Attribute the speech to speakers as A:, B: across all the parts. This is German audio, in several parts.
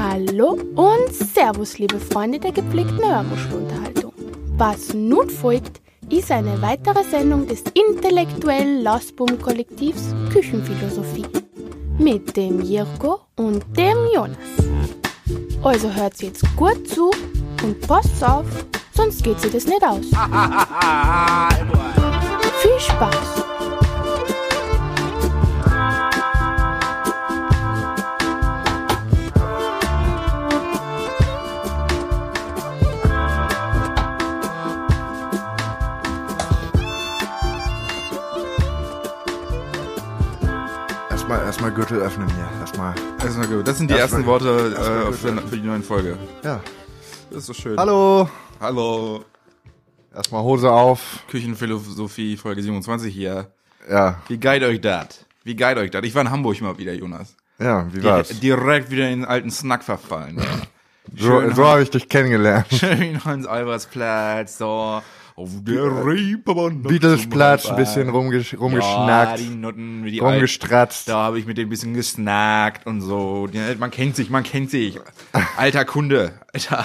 A: Hallo und Servus, liebe Freunde der gepflegten Hörmuschelunterhaltung. Was nun folgt, ist eine weitere Sendung des intellektuellen Lausbum-Kollektivs Küchenphilosophie mit dem Jirko und dem Jonas. Also hört jetzt gut zu und passt auf, sonst geht sie das nicht aus. Viel Spaß!
B: Erstmal, Gürtel öffnen hier. Erstmal.
C: Erstmal gut. Das sind die ersten Worte äh, für, für die neue Folge.
B: Ja.
C: Das ist so schön.
B: Hallo.
C: Hallo.
B: Erstmal Hose auf.
C: Küchenphilosophie Folge 27 hier.
B: Ja.
C: Wie geil euch das? Wie geil euch das? Ich war in Hamburg mal wieder, Jonas.
B: Ja, wie war's?
C: direkt wieder in den alten Snack verfallen.
B: So,
C: Schön
B: so habe ich dich kennengelernt.
C: Schön Hans-Albertsplatz, so. Auf der Reeperbahn.
B: Beatlesplatz, ein bisschen rumgesch
C: Ja,
B: rumgeschnackt,
C: die Nutten, wie die alten.
B: rumgestratzt.
C: Da habe ich mit denen ein bisschen gesnackt und so. Ja, Man kennt sich, man kennt sich. Alter Kunde. Alter,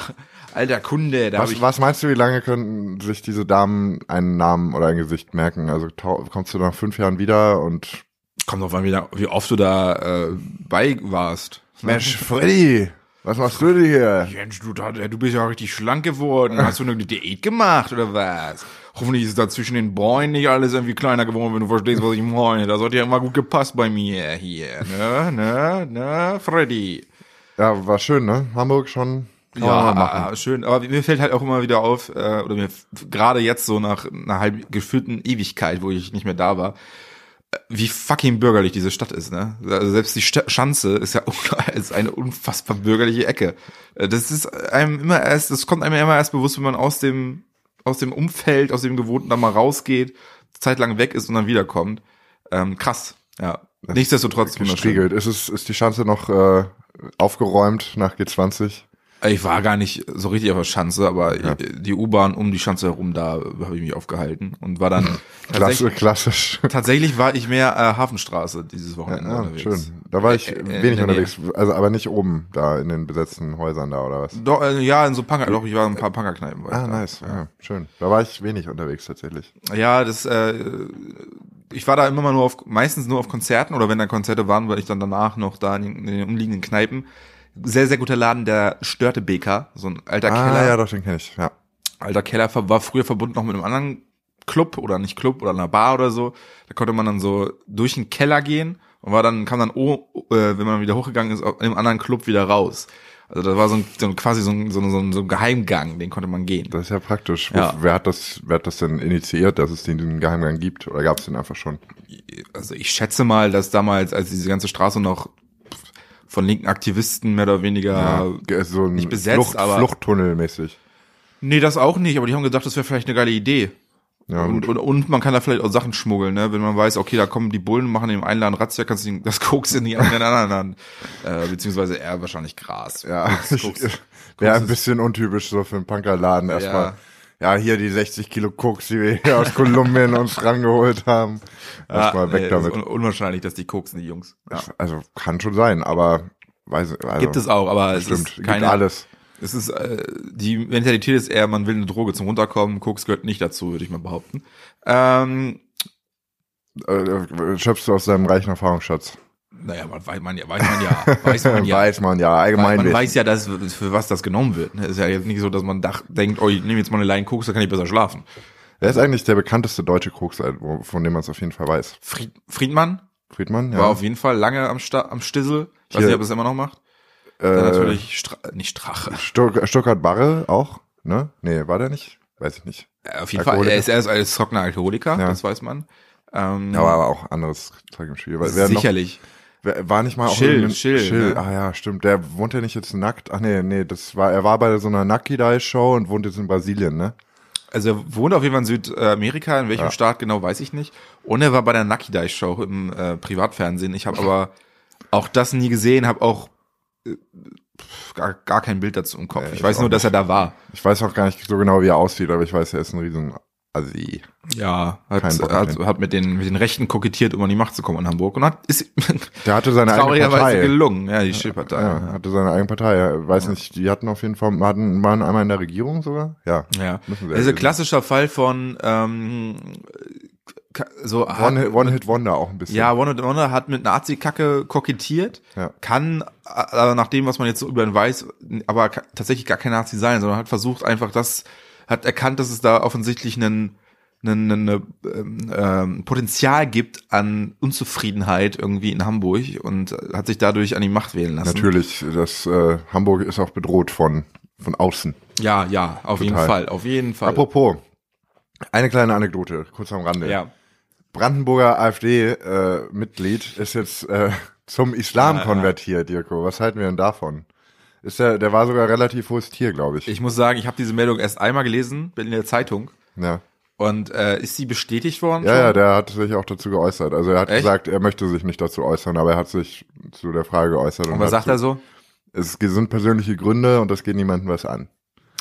C: alter Kunde. Da
B: Was,
C: ich,
B: was meinst du, wie lange können sich diese Damen einen Namen oder ein Gesicht merken? Also kommst du nach fünf Jahren wieder und
C: Kommt drauf an, wie, da- wie oft du da äh, bei warst.
B: Mensch, Freddy, was machst du denn hier?
C: Mensch, du, du bist ja richtig schlank geworden. Hast du eine Diät gemacht oder was? Hoffentlich ist da zwischen den Bräunen nicht alles irgendwie kleiner geworden, wenn du verstehst, was ich meine. Das hat ja immer gut gepasst bei mir hier. Ne, ne, ne, Freddy.
B: Ja, war schön, ne? Hamburg schon. Kann
C: Ja, ah, schön. Aber mir fällt halt auch immer wieder auf, äh, oder mir gerade jetzt so nach einer halb gefühlten Ewigkeit, wo ich nicht mehr da war, äh, wie fucking bürgerlich diese Stadt ist, ne? Also selbst die Sta Schanze ist ja ist eine unfassbar bürgerliche Ecke. Äh, Das ist einem immer erst, das kommt einem immer erst bewusst, wenn man aus dem aus dem Umfeld, aus dem Gewohnten da mal rausgeht, zeitlang weg ist und dann wiederkommt. Ähm, krass, ja. Nichtsdestotrotz wunderschön.
B: Gestriegelt. Ist es, ist die Chance noch äh, aufgeräumt nach G20?
C: Ich war gar nicht so richtig auf der Schanze, aber die U-Bahn um die Schanze herum, da habe ich mich aufgehalten und war dann
B: Klasse, klassisch.
C: tatsächlich war ich mehr äh, Hafenstraße dieses Wochenende
B: Ja,
C: unterwegs.
B: schön. Da war ich
C: Äh, äh,
B: wenig unterwegs, also aber nicht oben, da in den besetzten Häusern da oder was?
C: Doch, äh, ja, in so Punker, doch, ich war in ein paar Punkerkneipen. ich
B: Ah, nice. Ja, schön. Da war ich wenig unterwegs tatsächlich.
C: Ja, das, äh, ich war da immer mal nur auf, meistens nur auf Konzerten oder wenn da Konzerte waren, war ich dann danach noch da in den, in den umliegenden Kneipen. Sehr, sehr guter Laden, der Störte BK, so ein alter
B: Ah,
C: Keller.
B: ja, doch, den kenne ich. Ja.
C: alter Keller war früher verbunden noch mit einem anderen Club oder nicht Club oder einer Bar oder so. Da konnte man dann so durch den Keller gehen und war dann kam dann oh, äh, wenn man wieder hochgegangen ist, in einem anderen Club wieder raus. Also das war so ein, so ein quasi so ein, so, ein, so, ein, Geheimgang, den konnte man gehen.
B: Das ist ja praktisch.
C: Ja.
B: Wer hat das, wer hat das denn initiiert, dass es den, den Geheimgang gibt? Oder gab es den einfach schon?
C: Also ich schätze mal, dass damals, als diese ganze Straße noch von linken Aktivisten mehr oder weniger
B: Ge- so ein
C: nicht besetzt,
B: Flucht,
C: aber-
B: Fluchttunnel mäßig.
C: Nee, das auch nicht, aber die haben gedacht, das wäre vielleicht eine geile Idee.
B: Ja,
C: und, und, und man kann da vielleicht auch Sachen schmuggeln, ne? Wenn man weiß, okay, da kommen die Bullen, machen im einen Laden Razzia, kannst du das Koks in die anderen Hand. Äh, beziehungsweise eher wahrscheinlich Gras.
B: Ja,
C: Koks, Koks,
B: wäre ein
C: ist-
B: bisschen untypisch so für einen Punkerladen. Erstmal,
C: Ja.
B: Ja. hier die 60 Kilo Koks, die wir hier aus Kolumbien uns rangeholt haben. Erstmal weg
C: nee,
B: damit.
C: Ist un unwahrscheinlich, dass die koksen, die Jungs. Ja.
B: Also kann schon sein, aber weiß also,
C: Gibt es auch, aber es
B: Stimmt,
C: ist
B: gibt
C: keine,
B: alles.
C: Es ist, äh, die Mentalität ist eher, man will eine Droge zum Runterkommen. Koks gehört nicht dazu, würde ich mal behaupten. Ähm,
B: Äh, schöpfst du aus deinem reichen Erfahrungsschatz?
C: Naja, man, weiß man ja, weiß man ja, weiß man ja.
B: Weiß man ja, allgemein.
C: man weiß ja, dass, für was das genommen wird. ne? Ist ja jetzt nicht so, dass man dach, denkt, oh, ich nehme jetzt mal eine Line Koks, da kann ich besser schlafen.
B: Wer ist eigentlich der bekannteste deutsche Koks, wo- von dem man es auf jeden Fall weiß?
C: Fried, Friedmann
B: Friedmann? Ja.
C: war auf jeden Fall lange am, Sta am Stissel. Ich weiß nicht, ob er es immer noch macht. Dann
B: äh,
C: natürlich, Stra nicht Strache.
B: Stuck, Stuttgart Barre auch? Ne? Nee, war der nicht? Weiß ich nicht.
C: Äh, Auf jeden Fall, er ist erst als trockener Alkoholiker,
B: Ja.
C: das weiß man. Ähm,
B: Aber, aber auch anderes Zeug im Spiel. Weil noch-
C: sicherlich.
B: Wer, war nicht mal auch
C: Schill,
B: irgendein-
C: Schill,
B: Schill.
C: ne?
B: Ah ja, stimmt. Der wohnt ja nicht jetzt nackt. Ach nee, nee, das war, er war bei so einer Naki Dai Show und wohnt jetzt in Brasilien, ne?
C: Also er wohnt auf jeden Fall in Südamerika, in welchem
B: Ja.
C: Staat genau weiß ich nicht. Und er war bei der Nakidai Show im äh, Privatfernsehen. Ich habe aber auch das nie gesehen, habe auch äh, gar, gar kein Bild dazu im Kopf.
B: Nee,
C: ich
B: ich
C: weiß nur, dass er
B: nicht.
C: da war.
B: Ich weiß auch gar nicht so genau, wie er aussieht, aber ich weiß, er ist ein riesen Assi.
C: Ja, hat, hat, hat mit den mit den Rechten kokettiert, um an die Macht zu kommen in Hamburg und hat ist
B: Der hatte seine eigene Partei.
C: gelungen. Ja, die Schiffpartei.
B: Ja, hatte seine eigene Partei. Ja, weiß nicht, die hatten auf jeden Fall, hatten, waren einmal in der Regierung sogar? Ja.
C: Ja, das ist ein klassischer Fall von ähm, so hat-
B: One, One Hit Wonder auch ein bisschen.
C: ja, One Hit Wonder hat mit Nazi-Kacke kokettiert,
B: Ja.
C: kann äh, nach dem, was man jetzt so über ihn weiß, aber tatsächlich gar kein Nazi sein, sondern hat versucht einfach das, hat erkannt, dass es da offensichtlich einen einen, einen, ähm, ähm, Potenzial gibt an Unzufriedenheit irgendwie in Hamburg und hat sich dadurch an die Macht wählen lassen.
B: Natürlich, das äh, Hamburg ist auch bedroht von, von außen.
C: Ja, ja, auf jeden
B: Total.
C: Fall, auf jeden Fall.
B: Apropos, eine kleine Anekdote, kurz am Rande.
C: ja.
B: Brandenburger AfD-Mitglied ist jetzt äh, zum Islam
C: Ja, ja.
B: konvertiert, Dirko. Was halten wir denn davon? Ist der, der war sogar relativ hohes Tier, glaube ich.
C: Ich muss sagen, ich habe diese Meldung erst einmal gelesen, bin in der Zeitung.
B: ja.
C: Und äh, ist sie bestätigt worden?
B: ja,
C: schon?
B: ja, der hat sich auch dazu geäußert. Also er hat
C: Echt?
B: gesagt, er möchte sich nicht dazu äußern, aber er hat sich zu der Frage geäußert.
C: Und was sagt er so?
B: Es sind persönliche Gründe und das geht niemandem was an.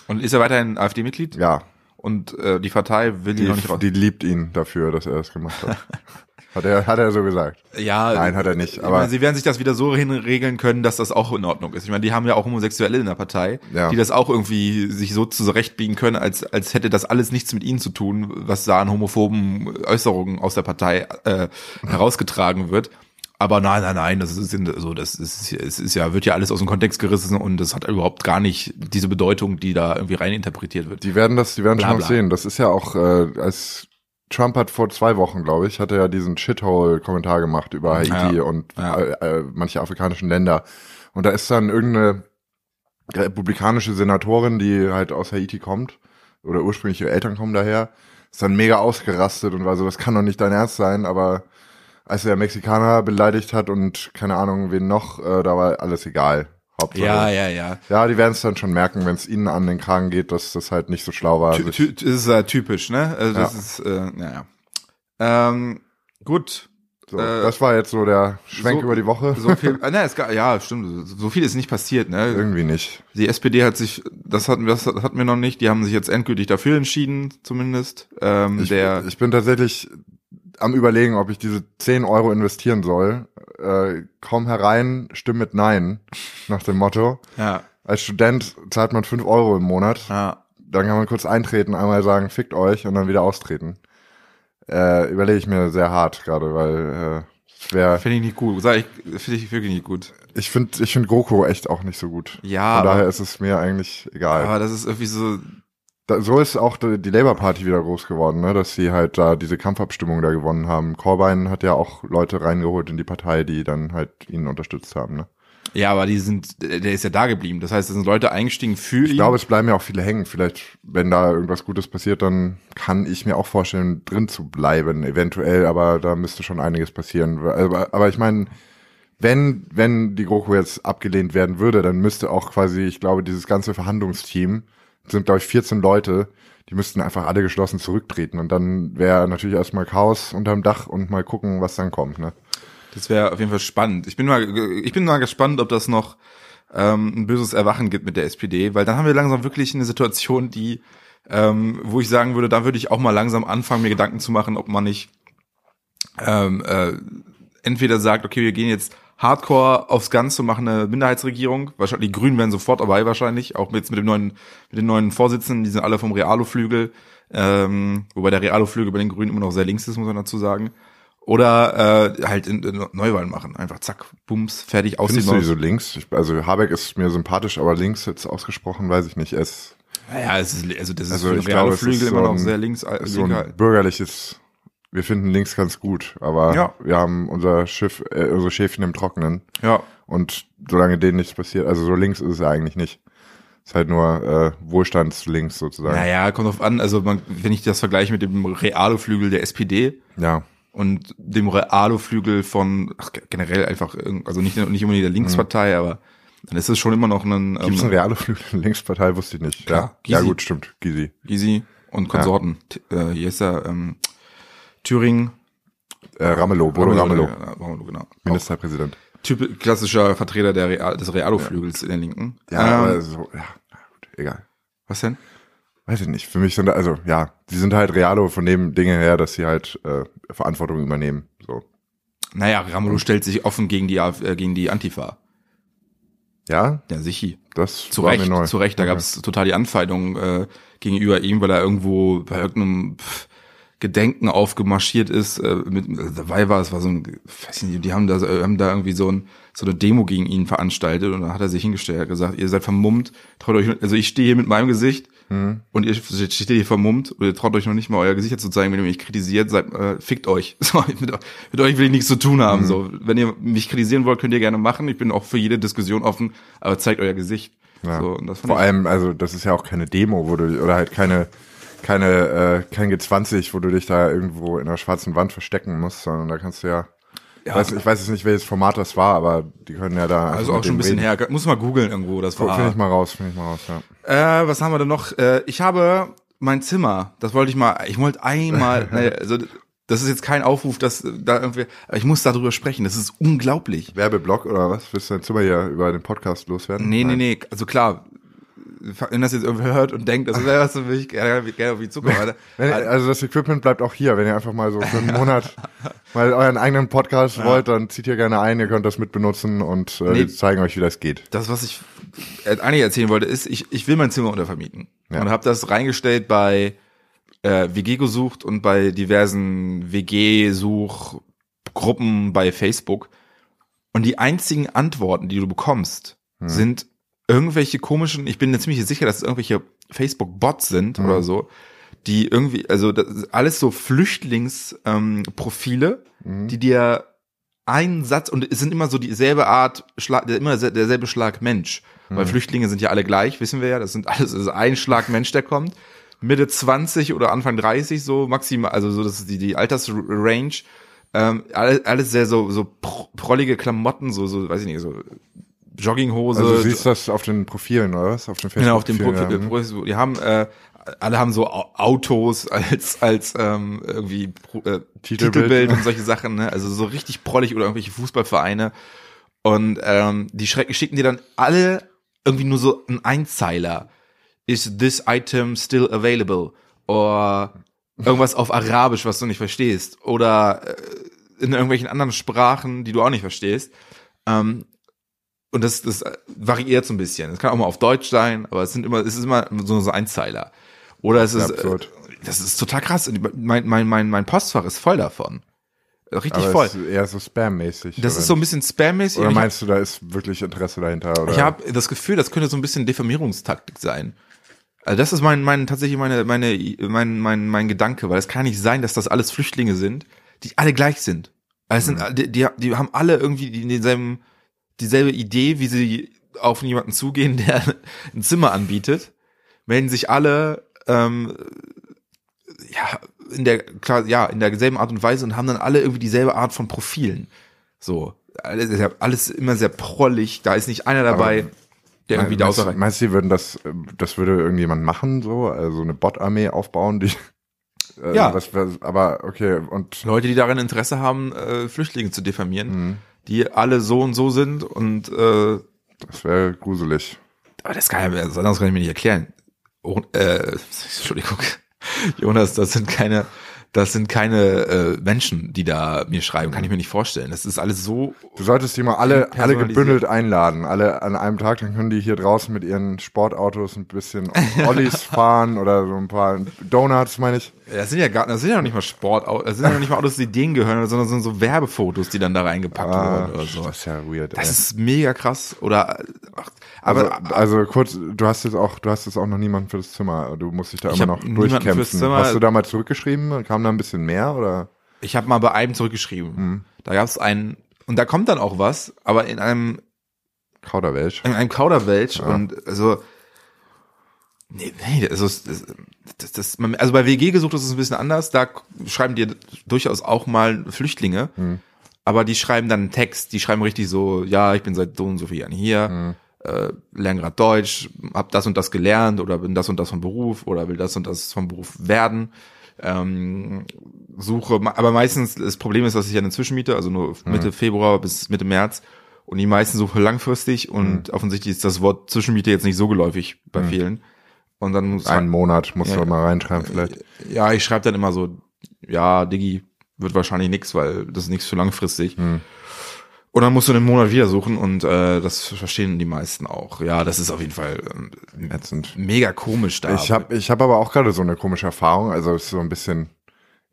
C: Und ist er weiterhin AfD-Mitglied?
B: Ja,
C: Und äh, die Partei will ihn
B: die,
C: noch nicht raus.
B: die liebt ihn dafür, dass er das gemacht hat. hat, er, hat er so gesagt.
C: ja,
B: Nein, hat er nicht,
C: Ich
B: aber-
C: meine, sie werden sich das wieder so hinregeln können, dass das auch in Ordnung ist. Ich meine, die haben ja auch Homosexuelle in der Partei,
B: Ja.
C: die das auch irgendwie sich so zurechtbiegen können, als als hätte das alles nichts mit ihnen zu tun, was da an homophoben Äußerungen aus der Partei äh, herausgetragen wird. Aber nein, nein, nein, das ist so, das ist, es ist ja, wird ja alles aus dem Kontext gerissen und das hat überhaupt gar nicht diese Bedeutung, die da irgendwie rein interpretiert wird.
B: Die werden das, die werden
C: Bla,
B: schon
C: bla.
B: sehen. Das ist ja auch, äh, als Trump hat vor zwei Wochen, glaube ich, hat er ja diesen Shithole-Kommentar gemacht über Haiti
C: Ja.
B: und
C: Ja.
B: Äh, äh, manche afrikanischen Länder. Und da ist dann irgendeine republikanische Senatorin, die halt aus Haiti kommt, oder ursprünglich ihre Eltern kommen daher, ist dann mega ausgerastet und war so, das kann doch nicht dein Ernst sein, aber als er Mexikaner beleidigt hat und keine Ahnung, wen noch, äh, da war alles egal. Hauptsache.
C: Ja, ja, ja.
B: Ja, die werden es dann schon merken, wenn es ihnen an den Kragen geht, dass das halt nicht so schlau war.
C: Ty ty das ist ja typisch, ne? Also das
B: Ja.
C: ist, äh, naja. Ähm, gut.
B: So,
C: Äh,
B: das war jetzt so der Schwenk
C: so-
B: über die Woche.
C: So viel, äh, ne, es, ja, stimmt. So viel ist nicht passiert, ne?
B: Irgendwie nicht.
C: Die SPD hat sich, das hatten wir, das hatten wir noch nicht. Die haben sich jetzt endgültig dafür entschieden, zumindest. Ähm,
B: Ich,
C: der,
B: ich bin tatsächlich am überlegen, ob ich diese 10 Euro investieren soll. Äh, komm herein, stimm mit Nein, nach dem Motto.
C: ja,
B: Als Student zahlt man 5 Euro im Monat.
C: ja,
B: Dann kann man kurz eintreten, einmal sagen, fickt euch und dann wieder austreten. Äh, überlege ich mir sehr hart gerade, weil äh, wäre.
C: finde ich nicht gut. Sag ich, finde ich wirklich nicht gut.
B: Ich finde ich find GroKo echt auch nicht so gut.
C: Ja,
B: Von daher ist es mir eigentlich egal.
C: Aber das ist irgendwie so,
B: da, so ist auch die, Labour Party wieder groß geworden, ne? dass sie halt da diese Kampfabstimmung da gewonnen haben. Corbyn hat ja auch Leute reingeholt in die Partei, die dann halt ihn unterstützt haben. Ne?
C: ja, aber die sind, der ist ja da geblieben. Das heißt, es sind Leute eingestiegen für
B: Ich
C: ihn.
B: glaube, es bleiben ja auch viele hängen. Vielleicht, wenn da irgendwas Gutes passiert, dann kann ich mir auch vorstellen, drin zu bleiben, eventuell, aber da müsste schon einiges passieren. Aber, aber ich meine, wenn, wenn die GroKo jetzt abgelehnt werden würde, dann müsste auch quasi, ich glaube, dieses ganze Verhandlungsteam, sind glaube ich 14 Leute, die müssten einfach alle geschlossen zurücktreten und dann wäre natürlich erstmal Chaos unterm Dach und mal gucken, was dann kommt, ne?
C: Das wäre auf jeden Fall spannend. Ich bin mal, ich bin mal gespannt, ob das noch ähm, ein böses Erwachen gibt mit der SPD, weil dann haben wir langsam wirklich eine Situation, die, ähm, wo ich sagen würde, da würde ich auch mal langsam anfangen, mir Gedanken zu machen, ob man nicht ähm, äh, entweder sagt, okay, wir gehen jetzt Hardcore aufs Ganze, machen eine Minderheitsregierung. Wahrscheinlich die Grünen wären sofort dabei wahrscheinlich, auch jetzt mit dem neuen, mit den neuen Vorsitzenden, die sind alle vom Realo-Flügel, ähm, wobei der Realo-Flügel bei den Grünen immer noch sehr links ist, muss man dazu sagen. Oder äh, halt in, in Neuwahlen machen. Einfach zack, bums, fertig, aus
B: Findest du die so links? Ich, also Habeck ist mir sympathisch, aber links jetzt ausgesprochen, weiß ich nicht. Ist
C: Naja, es ist, also das ist
B: Also
C: für den
B: es
C: Realo-Flügel
B: ist
C: immer
B: so
C: noch sehr links. äh,
B: so ein bürgerliches, wir finden links ganz gut, aber
C: Ja.
B: wir haben unser Schiff, äh, unsere Schäfchen im Trockenen.
C: Ja,
B: Und solange denen nichts passiert, also so links ist es ja eigentlich nicht. Ist halt nur äh, Wohlstandslinks sozusagen.
C: naja, kommt drauf an. Also man, wenn ich das vergleiche mit dem Realo-Flügel der SPD,
B: Ja.
C: und dem Realo-Flügel von ach, generell einfach, also nicht, nicht unbedingt der Linkspartei, aber dann ist es schon immer noch ein
B: Gibt es
C: ähm,
B: eine reale Flügel Linkspartei, wusste ich nicht.
C: Klar,
B: ja. ja,
C: Gysi.
B: gut, stimmt. Gysi.
C: Gysi und Konsorten. T- Äh, hier ist er, ähm, Thüringen.
B: Äh, Ramelow, Bodo Ramelow,
C: Ja, Ramelow, genau.
B: Ministerpräsident.
C: Typ, klassischer Vertreter der Real, des Realo-Flügels in der Linken.
B: Ja,
C: ähm,
B: aber so, ja, gut, egal.
C: was denn?
B: weiß ich nicht. Für mich sind da, also ja, die sind halt realo von dem Dinge her, dass sie halt äh, Verantwortung übernehmen. So.
C: Naja, Ramelow stellt sich offen gegen die, äh, gegen die Antifa.
B: Ja,
C: Ja, sicher.
B: das
C: Zu Recht, zu Recht. Da
B: Okay.
C: gab es total die Anfeindung äh, gegenüber ihm, weil er irgendwo bei irgendeinem pff, Gedenken aufgemarschiert ist. Äh, mit, äh, dabei war es war so ein, weiß ich nicht, die haben da, äh, haben da irgendwie so, ein, so eine Demo gegen ihn veranstaltet und dann hat er sich hingestellt, hat gesagt, ihr seid vermummt, traut euch, also ich stehe hier mit meinem Gesicht
B: Mhm.
C: und ihr steht hier vermummt und ihr traut euch noch nicht mal euer Gesicht zu zeigen, wenn ihr mich kritisiert, seid, äh, fickt euch. So, mit, mit euch will ich nichts zu tun
B: Mhm.
C: haben. So, wenn ihr mich kritisieren wollt, könnt ihr gerne machen. Ich bin auch für jede Diskussion offen, aber zeigt euer Gesicht.
B: Ja.
C: So,
B: Vor allem, also das ist ja auch keine Demo, wo du, oder halt keine, keine, äh, kein G20, wo du dich da irgendwo in einer schwarzen Wand verstecken musst, sondern da kannst du ja,
C: Ja.
B: weiß, ich weiß jetzt nicht, welches Format das war, aber die können ja da.
C: also auch schon ein bisschen
B: reden.
C: her. Muss mal googeln irgendwo, das
B: Finde
C: war.
B: ich mal raus, finde ich mal raus, ja.
C: Äh, was haben wir denn noch? Äh, ich habe mein Zimmer, das wollte ich mal, ich wollte einmal, also das ist jetzt kein Aufruf, dass da irgendwie, ich muss darüber sprechen, das ist unglaublich.
B: Werbeblock oder was? Willst du dein Zimmer hier über den Podcast loswerden?
C: Nee, nee,
B: Nein.
C: nee, also klar, wenn das jetzt irgendwer hört und denkt, das wäre was für mich, gerne, gerne auf die Zukunft.
B: Wenn, also das Equipment bleibt auch hier. Wenn ihr einfach mal so für einen Monat mal euren eigenen Podcast wollt, dann zieht hier gerne ein. Ihr könnt das mitbenutzen und äh,
C: Nee.
B: wir zeigen euch, wie das geht.
C: Das, was ich äh, eigentlich erzählen wollte, ist, ich, ich will mein Zimmer untervermieten.
B: Ja.
C: Und habe das reingestellt bei äh, WG gesucht und bei diversen WG-Suchgruppen bei Facebook. Und die einzigen Antworten, die du bekommst, sind irgendwelche komischen, ich bin mir ziemlich sicher, dass es irgendwelche Facebook-Bots sind oder so, die irgendwie, also das alles so Flüchtlingsprofile, ähm, Profile, die dir einen Satz und es sind immer so dieselbe Art, Schlag, immer se- derselbe Schlag Mensch. Weil Flüchtlinge sind ja alle gleich, wissen wir ja. Das sind alles, das ist ein Schlag Mensch, der kommt. Mitte 20 oder Anfang 30 so maximal, also so das ist die, die Altersrange. Ähm, alles, alles sehr so, so pro- prollige Klamotten, so, so, weiß ich nicht, so Jogginghose.
B: Also du siehst das auf den Profilen, oder was? Auf den Facebook
C: Genau, auf dem Pro
B: ja. Mhm.
C: Pro die haben, äh, alle haben so Au- Autos als als ähm, irgendwie Pro, äh,
B: Titelbild.
C: Titelbild. und solche Sachen, ne? Also so richtig prollig oder irgendwelche Fußballvereine. Und ähm, die schreck- schicken dir dann alle irgendwie nur so einen Einzeiler. Is this item still available? Oder irgendwas auf Arabisch, was du nicht verstehst. Oder äh, in irgendwelchen anderen Sprachen, die du auch nicht verstehst. Ähm, und das, das variiert so ein bisschen. Es kann auch mal auf Deutsch sein, aber es sind immer, es ist immer so, so Einzeiler. Oder es ist, äh,
B: absurd.
C: das ist total krass. Mein, mein, mein, mein Postfach ist voll davon. Richtig
B: Aber
C: voll.
B: ist eher so Spam-mäßig.
C: Das ist so ein bisschen spammäßig.
B: Oder
C: hab-
B: meinst du, da ist wirklich Interesse dahinter? Oder?
C: ich habe das Gefühl, das könnte so ein bisschen Diffamierungstaktik sein. Also das ist mein, mein tatsächlich meine, meine, mein, mein, mein Gedanke, weil es kann nicht sein, dass das alles Flüchtlinge sind, die alle gleich sind. Also es sind, die, die, die haben alle irgendwie denselben, dieselbe Idee, wie sie auf jemanden zugehen, der ein Zimmer anbietet, melden sich alle ähm, ja in der klar ja in derselben Art und Weise und haben dann alle irgendwie dieselbe Art von Profilen. So alles, alles immer sehr prollig. Da ist nicht einer dabei, der irgendwie da außer
B: meinst du, die würden das, das würde irgendjemand machen, so, also eine Bot-Armee aufbauen, die, äh,
C: Ja.
B: Was, was, aber okay, und
C: Leute, die daran Interesse haben, äh, Flüchtlinge zu diffamieren,
B: Mhm.
C: Die alle so und so sind und äh,
B: das wäre gruselig.
C: aber das kann ja, das anderes kann ich mir nicht erklären. Oh, äh, Entschuldigung, Jonas, das sind keine, das sind keine äh, Menschen, die da mir schreiben, kann ich mir nicht vorstellen. Das ist alles so.
B: Du solltest die mal alle, alle gebündelt einladen, alle an einem Tag, dann können die hier draußen mit ihren Sportautos ein bisschen Ollis fahren oder so ein paar Donuts, meine ich.
C: Das sind ja gar, das sind ja noch nicht mal Sportautos, das sind ja noch nicht mal Autos, die denen gehören, sondern sind so Werbefotos, die dann da reingepackt
B: Ah,
C: wurden oder so.
B: Das ist ja weird.
C: Das
B: ey.
C: ist mega krass. Oder ach,
B: also,
C: aber
B: also kurz, du hast jetzt auch, du hast jetzt auch noch niemanden für das Zimmer. Du musst dich da immer noch durchkämpfen. Hast du da mal zurückgeschrieben? Kam da ein bisschen mehr oder?
C: ich habe mal bei einem zurückgeschrieben.
B: Mhm.
C: Da gab es einen, und da kommt dann auch was, aber in einem
B: Kauderwelsch.
C: in einem Kauderwelsch
B: Ja.
C: und also nee, nee, also das, das, das, also bei WG gesucht ist es ein bisschen anders, da schreiben dir durchaus auch mal Flüchtlinge,
B: Hm.
C: aber die schreiben dann einen Text, die schreiben richtig so, ja, ich bin seit so und so vielen Jahren hier,
B: Hm.
C: äh, lerne gerade Deutsch, hab das und das gelernt oder bin das und das vom Beruf oder will das und das vom Beruf werden. Ähm, suche, aber meistens das Problem ist, dass ich ja eine Zwischenmiete, also nur Mitte Februar bis Mitte März und die meisten suchen langfristig und offensichtlich ist das Wort Zwischenmiete jetzt nicht so geläufig bei vielen. Und dann muss
B: Einen Monat musst
C: Ja.
B: du mal reinschreiben vielleicht.
C: Ja, ich schreibe dann immer so, ja, Diggi, wird wahrscheinlich nix, weil das ist nichts für langfristig.
B: Hm.
C: Und dann musst du einen Monat wieder suchen und äh, das verstehen die meisten auch. Ja, das ist auf jeden Fall ähm, mega komisch da.
B: Ich habe ich hab aber auch gerade so eine komische Erfahrung. Also es ist so ein bisschen,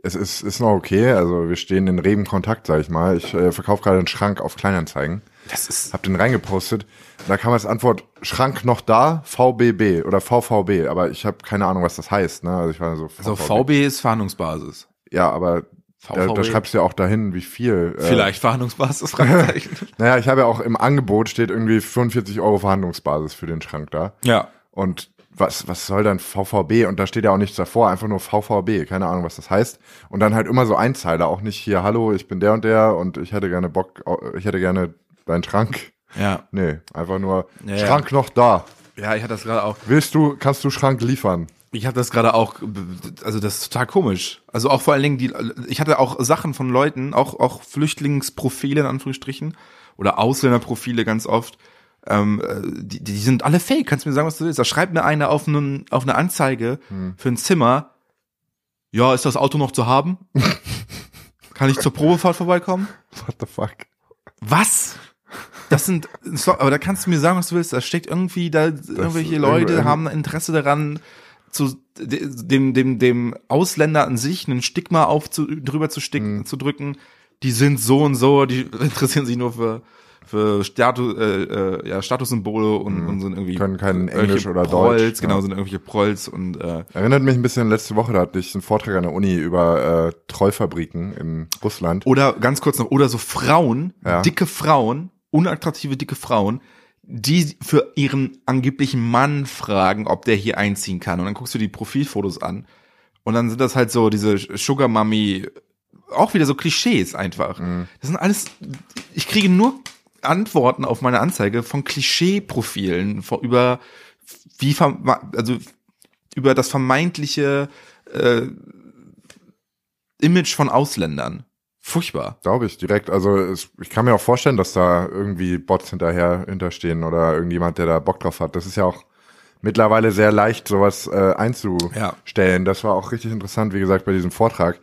B: es ist, ist noch okay. Also wir stehen in regen Kontakt, sag ich mal. Ich äh, verkaufe gerade einen Schrank auf Kleinanzeigen.
C: das ist
B: Hab den reingepostet. Da kam als Antwort, Schrank noch da, VBB oder VVB. Aber ich habe keine Ahnung, was das heißt. Ne? Also ich war so,
C: also VB ist Verhandlungsbasis.
B: Ja, aber da,
C: VVB.
B: da schreibst du ja auch dahin, wie viel. äh,
C: Vielleicht Verhandlungsbasis, Fragezeichen.
B: Naja, ich habe ja auch im Angebot steht irgendwie 45 Euro Verhandlungsbasis für den Schrank da.
C: ja.
B: Und was, was soll dann VVB? Und da steht ja auch nichts davor, einfach nur VVB. Keine Ahnung, was das heißt. Und dann halt immer so Einzeiler, auch nicht hier, hallo, ich bin der und der und ich hätte gerne Bock, ich hätte gerne deinen Schrank.
C: Ja.
B: Nee, einfach nur,
C: Ja, ja.
B: Schrank noch da.
C: Ja, ich hatte das gerade auch.
B: Willst du, kannst du Schrank liefern?
C: Ich habe das gerade auch, also das ist total komisch. Also auch vor allen Dingen die, ich hatte auch Sachen von Leuten, auch auch Flüchtlingsprofile in Anführungsstrichen oder Ausländerprofile ganz oft. Ähm, äh, die, die sind alle fake. Kannst du mir sagen, was du willst? Da schreibt mir einer auf, einen, auf eine Anzeige für ein Zimmer. Ja, ist das Auto noch zu haben? Kann ich zur Probefahrt vorbeikommen?
B: What the fuck?
C: Was? Das sind, aber da kannst du mir sagen, was du willst. Da steckt irgendwie, da irgendwelche
B: ist
C: Leute haben Interesse daran, zu de- dem dem dem Ausländer an sich ein Stigma auf zu, drüber zu, stick,
B: Mhm.
C: zu drücken. Die sind so und so, die interessieren sich nur für für Status, äh, äh, ja, Statussymbole und, und sind irgendwie
B: Mhm. Können kein Englisch oder
C: Prolls,
B: Deutsch,
C: genau,
B: ja.
C: sind irgendwelche Prolls und äh,
B: Erinnert mich ein bisschen, letzte Woche, da hatte ich einen Vortrag an der Uni über äh, Trollfabriken in Russland.
C: Oder ganz kurz noch, oder so Frauen,
B: Ja.
C: dicke Frauen, unattraktive dicke Frauen, die für ihren angeblichen Mann fragen, ob der hier einziehen kann. Und dann guckst du die Profilfotos an. Und dann sind das halt so diese Sugar Mummy, auch wieder so Klischees einfach.
B: Mhm.
C: Das sind alles, ich kriege nur Antworten auf meine Anzeige von Klischee-Profilen, von- über wie, also über das vermeintliche äh, Image von Ausländern. Furchtbar.
B: Glaube ich direkt. Also es, ich kann mir auch vorstellen, dass da irgendwie Bots hinterher hinterstehen oder irgendjemand, der da Bock drauf hat. Das ist ja auch mittlerweile sehr leicht, sowas äh, einzustellen. Das war auch richtig interessant, wie gesagt, bei diesem Vortrag.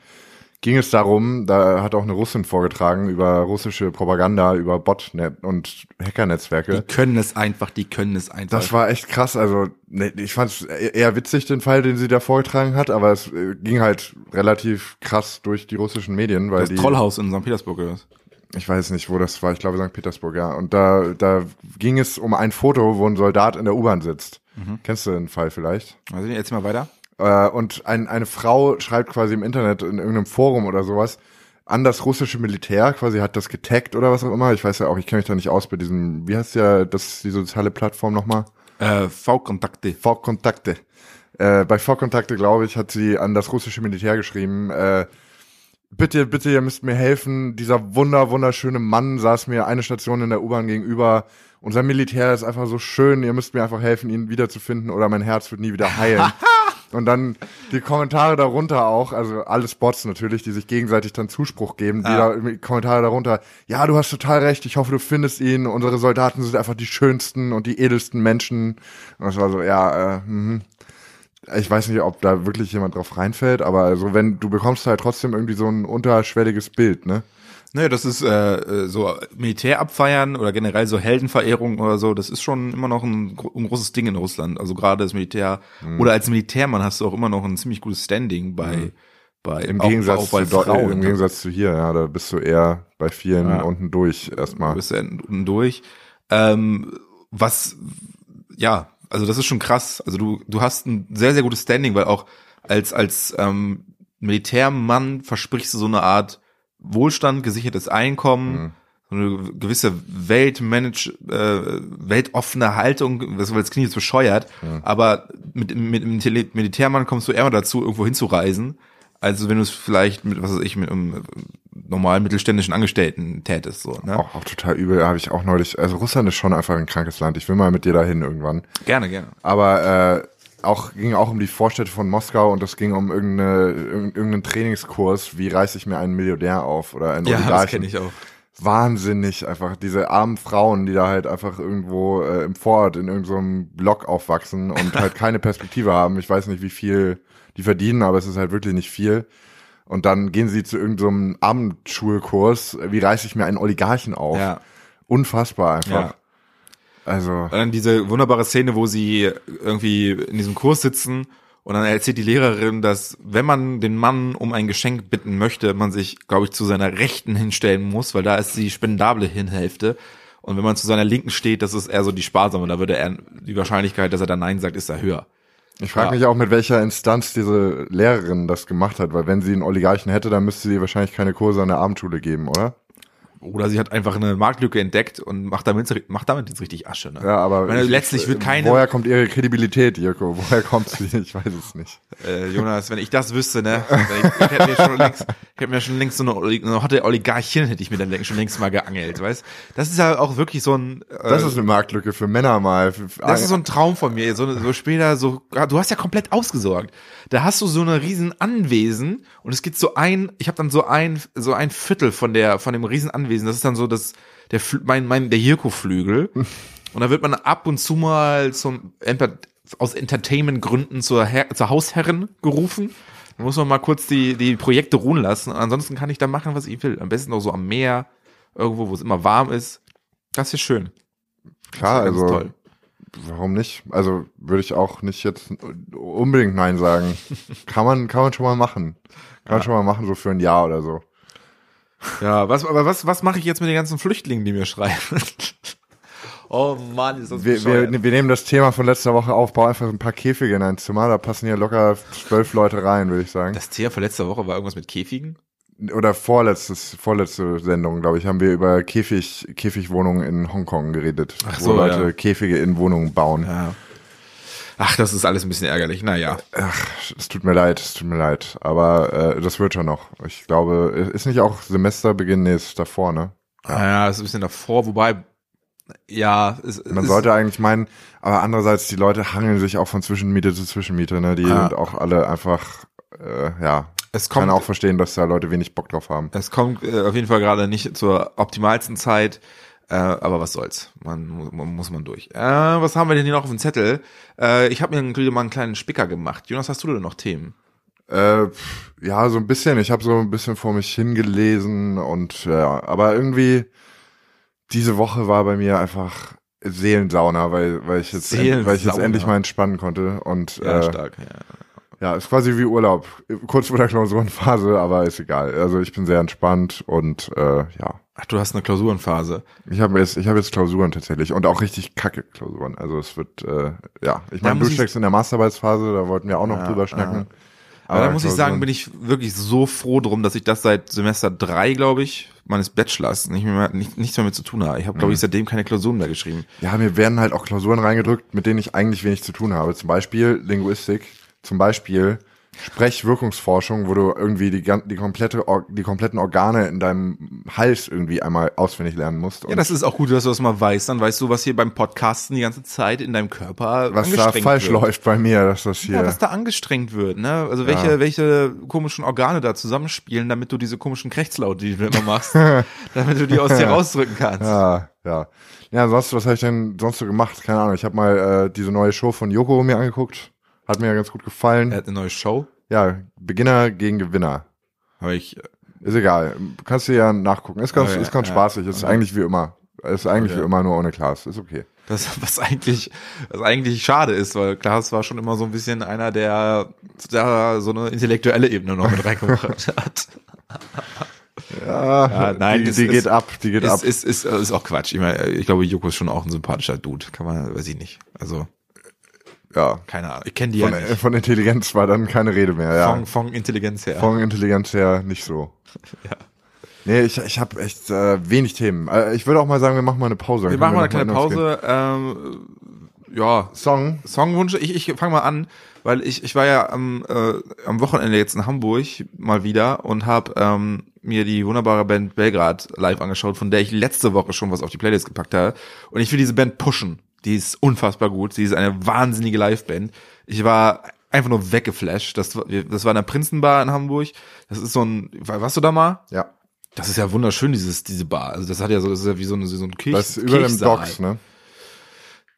B: Ging es darum, da hat auch eine Russin vorgetragen über russische Propaganda, über Botnet und Hackernetzwerke.
C: Die können es einfach, die können es einfach.
B: Das war echt krass. Also ne, ich fand es eher witzig, den Fall, den sie da vorgetragen hat, aber es äh, ging halt relativ krass durch die russischen Medien, weil
C: das
B: die
C: Trollhaus in St. Petersburg oder was?
B: ich weiß nicht, wo das war, ich glaube St. Petersburg, ja. Und da, da ging es um ein Foto, wo ein Soldat in der U-Bahn sitzt. Kennst du den Fall vielleicht?
C: Also jetzt mal weiter.
B: Äh, und ein, eine Frau schreibt quasi im Internet in irgendeinem Forum oder sowas an das russische Militär, quasi hat das getaggt oder was auch immer. Ich weiß ja auch, ich kenne mich da nicht aus bei diesem, wie heißt ja das, die soziale Plattform nochmal?
C: Äh, V-Kontakte.
B: V-Kontakte. Äh, bei V-Kontakte, glaube ich, hat sie an das russische Militär geschrieben, äh, bitte, bitte, ihr müsst mir helfen. Dieser wunder, wunderschöne Mann saß mir eine Station in der U-Bahn gegenüber. Unser Militär ist einfach so schön, ihr müsst mir einfach helfen, ihn wiederzufinden oder mein Herz wird nie wieder heilen. Und dann die Kommentare darunter auch, also alles Bots natürlich, die sich gegenseitig dann Zuspruch geben, die
C: Ja.
B: da, Kommentare darunter, ja, du hast total recht, ich hoffe, du findest ihn, unsere Soldaten sind einfach die schönsten und die edelsten Menschen. Und das war so, ja, äh, mhm. Ich weiß nicht, ob da wirklich jemand drauf reinfällt, aber also wenn du bekommst halt trotzdem irgendwie so ein unterschwelliges Bild, ne?
C: Naja, das ist äh, äh, so Militär abfeiern oder generell so Heldenverehrung oder so, das ist schon immer noch ein, ein großes Ding in Russland. Also gerade das Militär
B: Mhm.
C: oder als Militärmann hast du auch immer noch ein ziemlich gutes Standing bei bei
B: Im
C: auch,
B: Gegensatz
C: auch bei
B: zu
C: Frauen.
B: im Gegensatz zu hier, ja, da bist du eher bei vielen
C: Ja.
B: unten durch
C: Du
B: erstmal.
C: bist ja unten durch. Ähm, was, ja, also das ist schon krass. Also du, du hast ein sehr, sehr gutes Standing, weil auch als, als ähm, Militärmann versprichst du so eine Art Wohlstand, gesichertes Einkommen, so eine gewisse Weltmanage, äh, weltoffene Haltung, das, weil das klingt jetzt bescheuert, aber mit, mit Tele- Militärmann kommst du eher mal dazu, irgendwo hinzureisen, also wenn du es vielleicht mit, was weiß ich, mit einem normalen mittelständischen Angestellten tätest, so, ne?
B: Auch, auch total übel, habe ich auch neulich. Also Russland ist schon einfach ein krankes Land. Ich will mal mit dir dahin irgendwann.
C: Gerne, gerne.
B: Aber äh, auch ging auch um die Vorstädte von Moskau und es ging um irgendeine, irg- irgendeinen Trainingskurs, wie reiße ich mir einen Milliardär auf oder einen
C: Ja, das
B: Oligarchen.
C: kenne ich auch.
B: wahnsinnig einfach diese armen Frauen, die da halt einfach irgendwo äh, im Vorort in irgendeinem Block aufwachsen und halt keine Perspektive haben. Ich weiß nicht, wie viel die verdienen, aber es ist halt wirklich nicht viel. Und dann gehen sie zu irgendeinem Abendschulkurs. Wie reiße ich mir einen Oligarchen auf?
C: Ja.
B: Unfassbar einfach.
C: Ja.
B: Also,
C: Und dann diese wunderbare Szene, wo sie irgendwie in diesem Kurs sitzen und dann erzählt die Lehrerin, dass wenn man den Mann um ein Geschenk bitten möchte, man sich, glaube ich, zu seiner Rechten hinstellen muss, weil da ist die spendable Hinhälfte. Und wenn man zu seiner Linken steht, das ist eher so die sparsame. Da würde er, die Wahrscheinlichkeit, dass er dann Nein sagt, ist da höher.
B: ich frage
C: Ja.
B: mich auch, mit welcher Instanz diese Lehrerin das gemacht hat, weil wenn sie einen Oligarchen hätte, dann müsste sie wahrscheinlich keine Kurse an der Abendschule geben, oder?
C: Oder sie hat einfach eine Marktlücke entdeckt und macht damit, macht damit jetzt richtig Asche. Ne?
B: Ja, aber
C: meine,
B: ich-
C: letztlich wird keine,
B: Woher kommt ihre Kredibilität, Jirko? Woher kommt sie? Ich weiß es nicht.
C: äh, Jonas, wenn ich das wüsste, ne, ich, ich hätte mir schon längst, ich hätte mir schon längst so eine, eine hotte Oligarchin hätte ich mir dann schon längst mal geangelt, weißt? Das ist ja auch wirklich so ein, äh,
B: Das ist eine Marktlücke für Männer mal. Für,
C: das ist so ein Traum von mir, so, so später so, du hast ja komplett ausgesorgt. Da hast du so eine riesen Anwesen und es gibt so ein, ich habe dann so ein, so ein Viertel von der, von dem riesen Anwesen, das ist dann so das, der, mein, mein, der Jirko-Flügel. Und da wird man ab und zu mal zum, aus Entertainment-Gründen zur, zur Hausherrin gerufen. Da muss man mal kurz die, die Projekte ruhen lassen. Ansonsten kann ich da machen, was ich will. Am besten auch so am Meer, irgendwo, wo es immer warm ist. Das ist schön.
B: Klar,
C: ist
B: also
C: toll.
B: warum nicht? Also würde ich auch nicht jetzt unbedingt Nein sagen. kann man, kann man schon mal machen. Kann man schon mal machen, so für ein Jahr oder so.
C: Ja, was, aber was, was mache ich jetzt mit den ganzen Flüchtlingen, die mir schreiben? oh Mann, ist das
B: Wir, wir, wir nehmen das Thema von letzter Woche auf, bau einfach ein paar Käfige in ein Zimmer, da passen hier locker zwölf Leute rein, würde ich sagen.
C: Das Thema von letzter Woche war irgendwas mit Käfigen?
B: Oder vorletztes, vorletzte Sendung, glaube ich, haben wir über Käfig, Käfigwohnungen in Hongkong geredet,
C: Ach
B: wo
C: so,
B: Leute
C: ja.
B: Käfige in Wohnungen bauen.
C: Ja. Ach, das ist alles ein bisschen ärgerlich. Naja.
B: Ach, es tut mir leid, es tut mir leid. Aber äh, das wird schon noch. Ich glaube, ist nicht auch Semesterbeginn nee, ist davor, ne?
C: Ja, das ist ein bisschen davor, wobei, ja, es,
B: Man
C: es,
B: sollte eigentlich meinen, aber andererseits, die Leute hangeln sich auch von Zwischenmiete zu Zwischenmiete, ne? Die
C: Ah.
B: sind auch alle einfach, äh, ja,
C: es
B: kann
C: kommt,
B: auch verstehen, dass da Leute wenig Bock drauf haben.
C: es kommt äh, auf jeden Fall gerade nicht zur optimalsten Zeit. Äh, aber was soll's, man, man muss man durch. Äh, was haben wir denn hier noch auf dem Zettel? Äh, ich habe mir natürlich mal einen kleinen Spicker gemacht. Jonas, hast du denn noch Themen?
B: Äh, ja, so ein bisschen. Ich habe so ein bisschen vor mich hingelesen und ja, aber irgendwie diese Woche war bei mir einfach Seelensauna, weil weil ich jetzt weil ich jetzt endlich mal entspannen konnte und
C: Ja,
B: äh,
C: stark. Ja.
B: Ja, ist quasi wie Urlaub, kurz vor der Klausurenphase, aber ist egal. Also ich bin sehr entspannt und äh, ja,
C: Ach, du hast eine Klausurenphase.
B: ich habe jetzt ich habe jetzt Klausuren tatsächlich und auch richtig kacke Klausuren. Also es wird äh, ja, ich meine, du steckst in der Masterarbeitsphase, da wollten wir auch noch
C: Ja,
B: drüber schnacken.
C: Aber da muss ich sagen, bin ich wirklich so froh drum, dass ich das seit Semester drei, glaube ich, meines Bachelors nicht mehr, nicht, nichts mehr mit zu tun habe. Ich habe, glaube ich, seitdem keine Klausuren mehr geschrieben.
B: Ja, mir werden halt auch Klausuren reingedrückt, mit denen ich eigentlich wenig zu tun habe. Zum Beispiel Linguistik, zum Beispiel Sprechwirkungsforschung, wo du irgendwie die, die komplette, die kompletten Organe in deinem Hals irgendwie einmal auswendig lernen musst.
C: Ja, das ist auch gut, dass du das mal weißt. Dann weißt du, was hier beim Podcasten die ganze Zeit in deinem Körper
B: was da falsch
C: wird.
B: läuft bei mir, dass das hier.
C: Ja, was da angestrengt wird, ne? Also welche,
B: Ja.
C: welche komischen Organe da zusammenspielen, damit du diese komischen Krächzlaute, die du immer machst, damit du die aus dir rausdrücken kannst.
B: ja, ja. Ja, sonst, was habe ich denn sonst so gemacht? Keine Ahnung. Ich habe mal äh, diese neue Show von Yoko mir angeguckt. Hat mir ja ganz gut gefallen.
C: Er hat eine neue Show.
B: Ja, Beginner gegen Gewinner.
C: Habe ich, äh,
B: Ist egal. Kannst du ja nachgucken. Ist ganz,
C: Oh ja,
B: ist ganz
C: ja.
B: spaßig. Ist eigentlich wie immer. Ist eigentlich
C: Okay.
B: wie immer nur ohne Klaas. Ist okay.
C: Das, was eigentlich, was eigentlich schade ist, weil Klaas war schon immer so ein bisschen einer, der da so eine intellektuelle Ebene noch mit reingebracht hat.
B: Ja,
C: Ja, nein,
B: die, die
C: ist-
B: geht ab. Die geht ab.
C: Ist, ist, ist, ist auch Quatsch. Ich meine, ich glaube, Joko ist schon auch ein sympathischer Dude. Kann man, weiß ich nicht. Also,
B: ja.
C: keine Ahnung. Ich kenne die
B: Von,
C: ja nicht.
B: von Intelligenz war dann keine Rede mehr. Ja.
C: Von, von Intelligenz her.
B: Von Intelligenz her nicht so.
C: Ja.
B: Nee, ich, ich habe echt äh, wenig Themen. Äh, ich würde auch mal sagen, wir machen mal eine Pause.
C: Wir machen mal eine kleine Pause. Ähm, ja,
B: Song.
C: Songwunsch. Ich, ich fange mal an, weil ich, ich war ja am, äh, am Wochenende jetzt in Hamburg mal wieder und habe ähm, mir die wunderbare Band Belgrad live angeschaut, von der ich letzte Woche schon was auf die Playlist gepackt habe. Und ich will diese Band pushen. Die ist unfassbar gut. Sie ist eine wahnsinnige Liveband. Ich war einfach nur weggeflasht. Das, war- das war in der Prinzenbar in Hamburg. Das ist so ein, warst du da mal?
B: Ja.
C: Das ist ja wunderschön, dieses, diese Bar. Also das hat ja so, das ist ja wie so, eine, so ein Kirch,
B: Das ist über dem. Docks, ne?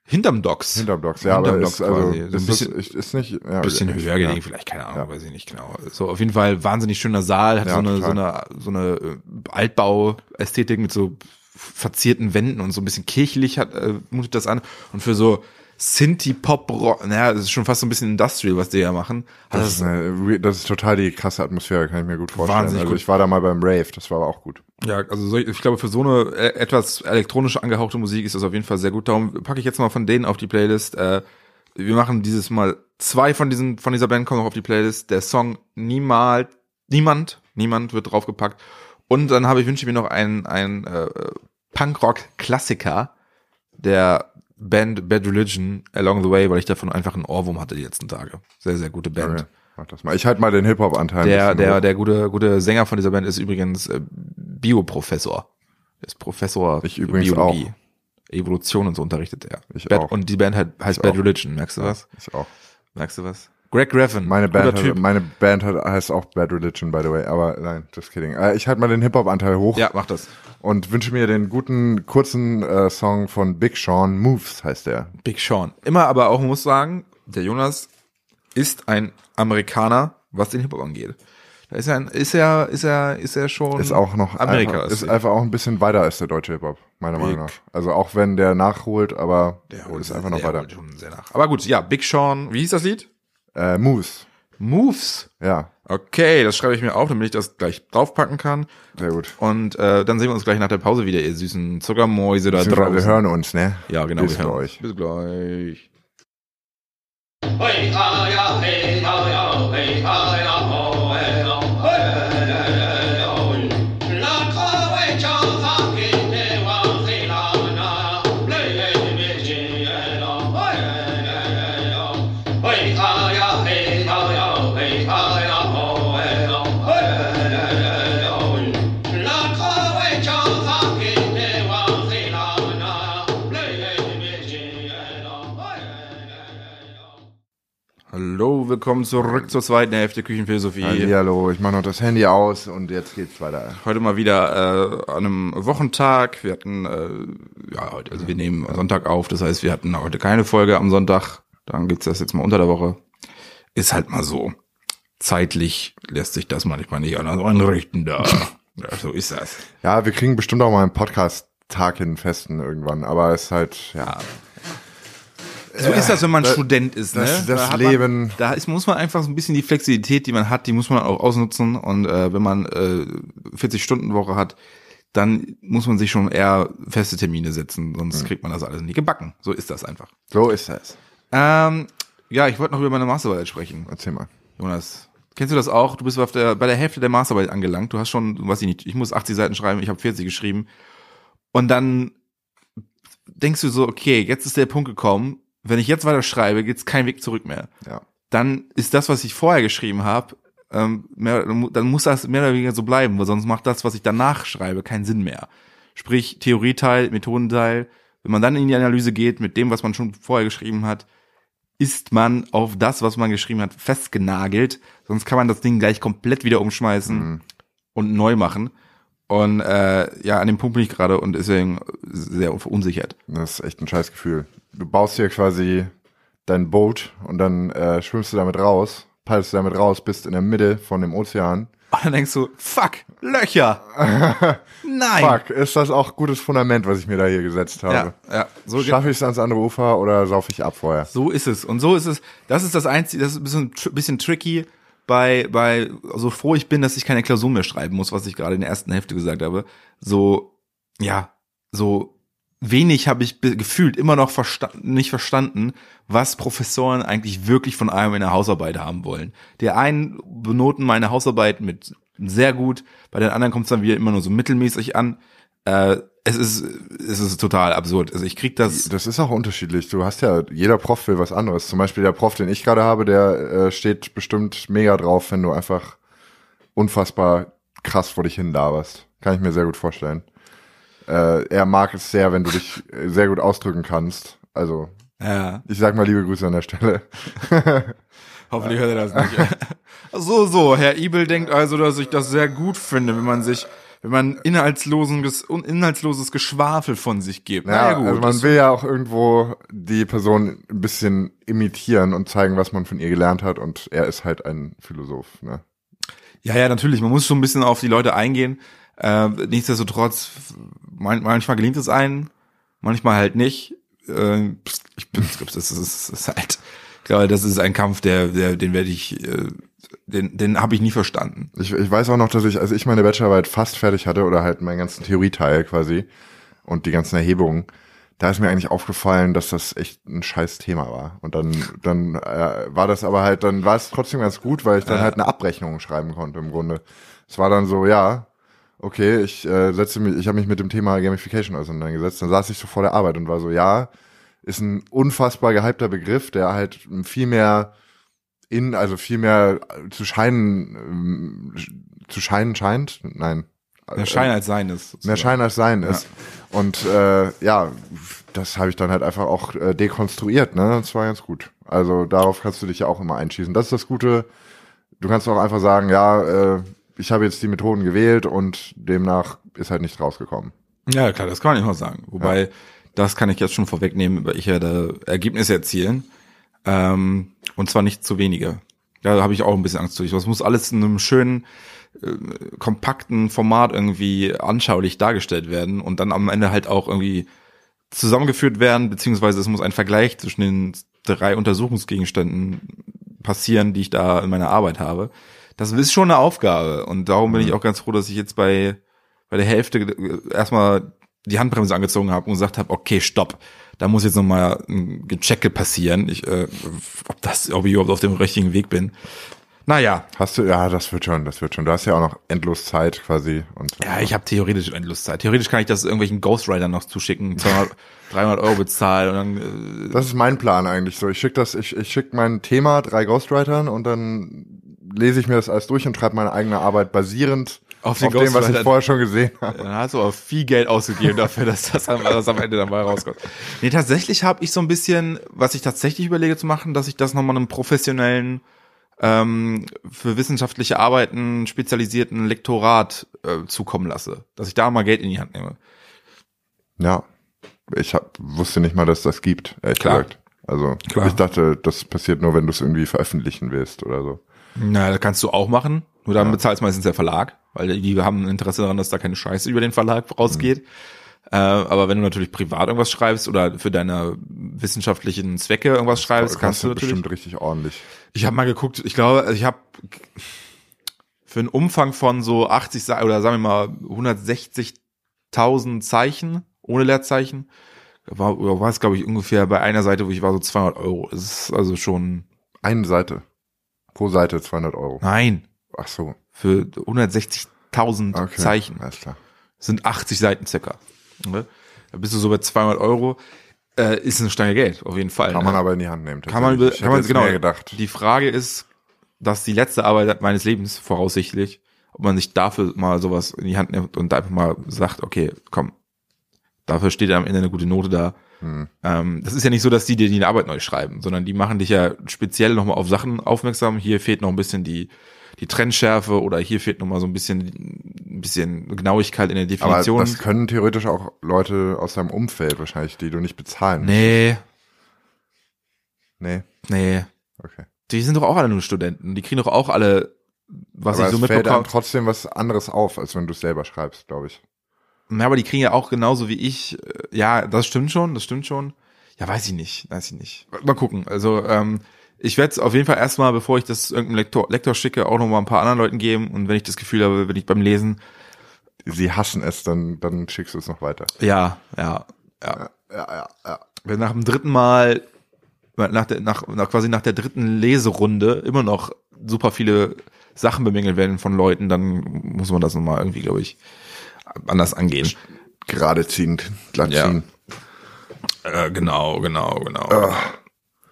C: Hinterm Docks.
B: Hinterm Docks, ja,
C: Hinterm
B: aber
C: Docks
B: ist, also,
C: quasi. So ein bisschen-
B: ist, ist nicht, ja,
C: bisschen höher gelegen,
B: ja.
C: vielleicht, keine Ahnung,
B: Ja.
C: weiß ich nicht genau. So, auf jeden Fall wahnsinnig schöner Saal, hat
B: Ja,
C: so eine, so eine, so eine äh, Altbau-Ästhetik mit so verzierten Wänden und so ein bisschen kirchlich hat, äh, mutet das an. Und für so Synthie-Pop, naja, das ist schon fast so ein bisschen Industrial, was die ja machen. Hat
B: Das ist, eine, das ist total die krasse Atmosphäre, kann ich mir gut vorstellen.
C: Wahnsinnig
B: also
C: gut.
B: ich war da mal beim Rave, das war aber auch gut.
C: Ja, also so, ich glaube, für so eine äh, etwas elektronische angehauchte Musik ist das auf jeden Fall sehr gut. Darum packe ich jetzt mal von denen auf die Playlist. Äh, wir machen dieses Mal zwei von diesen von dieser Band kommen noch auf die Playlist. Der Song Niemals, niemand, niemand wird draufgepackt. Und dann habe ich wünsche ich mir noch einen einen äh, Punkrock-Klassiker der Band Bad Religion Along the Way, weil ich davon einfach einen Ohrwurm hatte die letzten Tage. Sehr sehr gute Band.
B: Mach das mal. Ich halte mal den Hip-Hop-Anteil.
C: Der, der,
B: hoch.
C: der gute, gute Sänger von dieser Band ist übrigens äh, Bioprofessor. Ist Professor
B: Ich übrigens
C: Biologie. Evolution und so unterrichtet er.
B: Ich
C: Bad,
B: auch.
C: Und die Band heißt
B: Ich
C: Bad
B: auch.
C: Religion. Merkst du was?
B: Ich auch.
C: Merkst du was? Greg Graffin.
B: Meine Band, hat, meine Band hat, heißt auch Bad Religion, by the way, aber nein, just kidding. Äh, ich halte mal den Hip-Hop-Anteil hoch
C: ja, mach das.
B: Und wünsche mir den guten, kurzen äh, Song von Big Sean, Moves heißt der.
C: Big Sean. Immer aber auch, muss sagen, der Jonas ist ein Amerikaner, was den Hip-Hop angeht. Da ist er, ist er, ist er, ist er schon.
B: Ist auch noch
C: Amerika.
B: einfach, ist einfach auch ein bisschen weiter als der deutsche Hip-Hop, meiner Meinung nach. Also auch wenn der nachholt, aber
C: der
B: ist einfach noch
C: der
B: weiter.
C: holt schon sehr nach. Aber gut, ja, Big Sean. Wie hieß das Lied?
B: Äh, Moves,
C: Moves.
B: ja,
C: Okay, das schreibe ich mir auf, damit ich das gleich draufpacken kann.
B: sehr gut.
C: Und äh, dann sehen wir uns gleich nach der Pause wieder, ihr süßen Zuckermäuse da draußen.
B: Wir hören uns, ne?
C: ja, genau.
B: Bis
C: wir hören
B: gleich.
C: uns. Bis gleich.
D: Hey, ah, ja, hey, ah, ja, hey, ah,
C: Hallo, willkommen zurück zur zweiten Hälfte Küchenphilosophie.
B: Hallo, ich mache noch das Handy aus und jetzt geht's weiter.
C: Heute mal wieder äh, an einem Wochentag. Wir hatten, äh, ja, heute, also wir nehmen Sonntag auf, das heißt, wir hatten heute keine Folge am Sonntag. Dann gibt's das jetzt mal unter der Woche. Ist halt mal so. Zeitlich lässt sich das manchmal nicht anders einrichten da. ja, so ist das.
B: Ja, wir kriegen bestimmt auch mal einen Podcast-Tag hin festen irgendwann, aber es ist halt, ja,
C: So ist das, wenn man Student ist, ne?
B: das- das
C: Da
B: Leben-
C: Man, da ist, muss man einfach so ein bisschen die Flexibilität, die man hat, die muss man auch ausnutzen. Und äh, wenn man äh, 40-Stunden-Woche hat, dann muss man sich schon eher feste Termine setzen, sonst kriegt man das alles nicht gebacken. So ist das einfach.
B: so ist es.
C: Ähm, ja, ich wollte noch über meine Masterarbeit sprechen.
B: Erzähl mal.
C: Jonas, kennst du das auch? Du bist auf der, bei der Hälfte der Masterarbeit angelangt. Du hast schon, weiß ich nicht, ich muss 80 Seiten schreiben, ich habe 40 geschrieben. Und dann denkst du so, okay, jetzt ist der Punkt gekommen, wenn ich jetzt weiter schreibe, geht's kein Weg zurück mehr.
B: Ja.
C: Dann ist das, was ich vorher geschrieben habe, ähm, mehr, dann muss das mehr oder weniger so bleiben, weil sonst macht das, was ich danach schreibe, keinen Sinn mehr. Sprich, Theorieteil, Methodenteil. Wenn man dann in die Analyse geht mit dem, was man schon vorher geschrieben hat, ist man auf das, was man geschrieben hat, festgenagelt. Sonst kann man das Ding gleich komplett wieder umschmeißen und neu machen. Und äh, ja, an dem Punkt bin ich gerade und deswegen sehr verunsichert.
B: Das ist echt ein scheiß Gefühl. Du baust hier quasi dein Boot und dann äh, schwimmst du damit raus, peilst du damit raus, bist in der Mitte von dem Ozean.
C: Und dann denkst du, fuck, Löcher. Nein.
B: Fuck, ist das auch gutes Fundament, was ich mir da hier gesetzt habe?
C: Ja, ja. So,
B: Schaffe ich es ans andere Ufer oder saufe ich ab vorher?
C: so ist es. Und so ist es. Das ist das Einzige, das ist ein bisschen, bisschen tricky bei, bei, so froh ich bin, dass ich keine Klausur mehr schreiben muss, was ich gerade in der ersten Hälfte gesagt habe. So, ja, so wenig habe ich gefühlt immer noch versta nicht verstanden, was Professoren eigentlich wirklich von einem in der Hausarbeit haben wollen. Der einen benoten meine Hausarbeit mit sehr gut, bei den anderen kommt es dann wieder immer nur so mittelmäßig an. Äh, es ist, es ist total absurd. Also ich krieg das.
B: Das ist auch unterschiedlich. Du hast ja, jeder Prof will was anderes. Zum Beispiel der Prof, den ich gerade habe, der äh, steht bestimmt mega drauf, wenn du einfach unfassbar krass vor dich hin laberst. Kann ich mir sehr gut vorstellen. Äh, er mag es sehr, wenn du dich äh, sehr gut ausdrücken kannst. Also,
C: Ja.
B: ich sag mal liebe Grüße an der Stelle.
C: Hoffentlich hört er das nicht. so, so. Herr Ibel denkt also, dass ich das sehr gut finde, wenn man sich wenn man inhaltslosen, un- inhaltsloses Geschwafel von sich gibt.
B: Ja,
C: naja, gut.
B: also man will ja auch irgendwo die Person ein bisschen imitieren und zeigen, was man von ihr gelernt hat. Und er ist halt ein Philosoph. Ne?
C: Ja, ja, natürlich. Man muss schon ein bisschen auf die Leute eingehen. Äh, nichtsdestotrotz, man, manchmal gelingt es einen, manchmal halt nicht. Äh, ich bin, das ist, das ist halt, ich glaube, das ist ein Kampf, der, der, den werde ich, äh, den, den habe ich nie verstanden.
B: Ich, ich weiß auch noch, dass ich, als ich meine Bachelorarbeit fast fertig hatte oder halt meinen ganzen Theorieteil quasi und die ganzen Erhebungen, da ist mir eigentlich aufgefallen, dass das echt ein scheiß Thema war. Und dann, dann äh, war das aber halt, dann war es trotzdem ganz gut, weil ich dann
C: Ja.
B: halt eine Abrechnung schreiben konnte im Grunde. Es war dann so, ja, okay, ich äh, setze mich, ich habe mich mit dem Thema Gamification auseinandergesetzt. Dann saß ich so vor der Arbeit und war so, ja, ist ein unfassbar gehypter Begriff, der halt viel mehr in, also viel mehr zu scheinen, ähm, zu scheinen scheint. Nein.
C: Mehr Schein als Sein ist.
B: Mehr Schein als Sein ist. Und äh, ja, das habe ich dann halt einfach auch äh, dekonstruiert, ne? Das war ganz gut. Also darauf kannst du dich ja auch immer einschießen. Das ist das Gute. Du kannst auch einfach sagen, ja, äh, ich habe jetzt die Methoden gewählt und demnach ist halt nichts rausgekommen.
C: Ja, klar, das kann man immer sagen. Wobei, das kann ich jetzt schon vorwegnehmen, weil ich werde Ergebnisse erzielen. Ähm, und zwar nicht zu wenige. Da habe ich auch ein bisschen Angst durch. Das muss alles in einem schönen, äh, kompakten Format irgendwie anschaulich dargestellt werden und dann am Ende halt auch irgendwie zusammengeführt werden, beziehungsweise es muss ein Vergleich zwischen den drei Untersuchungsgegenständen passieren, die ich da in meiner Arbeit habe. Das ist schon eine Aufgabe und darum bin ich auch ganz froh, dass ich jetzt bei bei der Hälfte äh, erstmal die Handbremse angezogen habe und gesagt habe, okay, stopp, da muss jetzt nochmal ein Gechecke passieren, ich, äh, ob das, ob ich überhaupt auf dem richtigen Weg bin. Naja,
B: Hast du, ja, das wird schon, das wird schon. Du hast ja auch noch endlos Zeit quasi. Und
C: ja, ich habe theoretisch endlos Zeit. Theoretisch kann ich das irgendwelchen Ghostwritern noch zuschicken, 200, 300 Euro bezahlen und dann, äh,
B: Das ist mein Plan eigentlich so. Ich schicke das, ich, ich schicke mein Thema drei Ghostwritern und dann lese ich mir das alles durch und schreibe meine eigene Arbeit basierend
C: Auf
B: auf, dem, was ich vorher schon gesehen habe.
C: Dann hast du aber viel Geld ausgegeben dafür, dass das am, dass am Ende dabei rauskommt. Nee, tatsächlich habe ich so ein bisschen, was ich tatsächlich überlege zu machen, dass ich das nochmal einem professionellen, ähm, für wissenschaftliche Arbeiten spezialisierten Lektorat äh, zukommen lasse. Dass ich da mal Geld in die Hand nehme.
B: Ja, ich hab, wusste nicht mal, dass das gibt, ehrlich
C: Klar.
B: gesagt. Also
C: Klar.
B: ich dachte, das passiert nur, wenn du es irgendwie veröffentlichen willst oder so.
C: Na, das kannst du auch machen. Nur dann bezahlt meistens der Verlag, weil die, haben ein Interesse daran, dass da keine Scheiße über den Verlag rausgeht. Äh, aber wenn du natürlich privat irgendwas schreibst oder für deine wissenschaftlichen Zwecke irgendwas schreibst, kannst du natürlich.
B: bestimmt richtig ordentlich.
C: Ich habe mal geguckt, ich glaube, ich habe für einen Umfang von so 80 Seiten oder sagen wir mal 160.000 Zeichen ohne Leerzeichen, war, war es glaube ich ungefähr bei einer Seite, wo ich war so 200 Euro. Das ist also schon,
B: Eine Seite. Pro Seite 200 Euro.
C: nein,
B: Ach so.
C: für 160.000
B: Okay.
C: Zeichen
B: Alles klar.
C: sind 80 Seiten circa. Ne? Da bist du so bei 200 Euro. Äh, ist eine Stange Geld, auf jeden Fall.
B: Kann
C: ne?
B: man aber in die Hand nehmen.
C: Kann man.
B: Ich
C: kann man genau.
B: gedacht.
C: Die Frage ist, dass die letzte Arbeit meines Lebens voraussichtlich, ob man sich dafür mal sowas in die Hand nimmt und einfach mal sagt, okay, komm, dafür steht am Ende eine gute Note da.
B: Hm.
C: Ähm, das ist ja nicht so, dass die dir die Arbeit neu schreiben, sondern die machen dich ja speziell nochmal auf Sachen aufmerksam. Hier fehlt noch ein bisschen die die Trennschärfe oder hier fehlt nochmal so ein bisschen ein bisschen Genauigkeit in der
B: Aber
C: Definition.
B: das können theoretisch auch Leute aus deinem Umfeld wahrscheinlich, die du nicht bezahlen.
C: nee,
B: Nee.
C: nee.
B: Okay.
C: Die sind doch auch alle nur Studenten. Die kriegen doch auch alle, was
B: aber
C: ich so
B: es fällt einem
C: mitbekomme.
B: trotzdem was anderes auf, als wenn du es selber schreibst, glaube ich.
C: Ja, aber die kriegen ja auch genauso wie ich. äh, Ja, das stimmt schon, das stimmt schon. Ja, weiß ich nicht, weiß ich nicht. Mal gucken. Also ähm, ich werde es auf jeden Fall erstmal, bevor ich das irgendeinem Lektor, Lektor schicke, auch noch mal ein paar anderen Leuten geben. Und wenn ich das Gefühl habe, wenn ich beim Lesen,
B: Sie hassen es, dann, dann schickst du es noch weiter.
C: ja, ja, ja.
B: Ja, ja, ja.
C: Wenn nach dem dritten Mal, nach der, nach, nach quasi nach der dritten Leserunde immer noch super viele Sachen bemängelt werden von Leuten, dann muss man das nochmal irgendwie, glaube ich, anders angehen.
B: Gerade ziehen, glatt
C: Ja.
B: ziehen.
C: Äh, genau, genau, genau.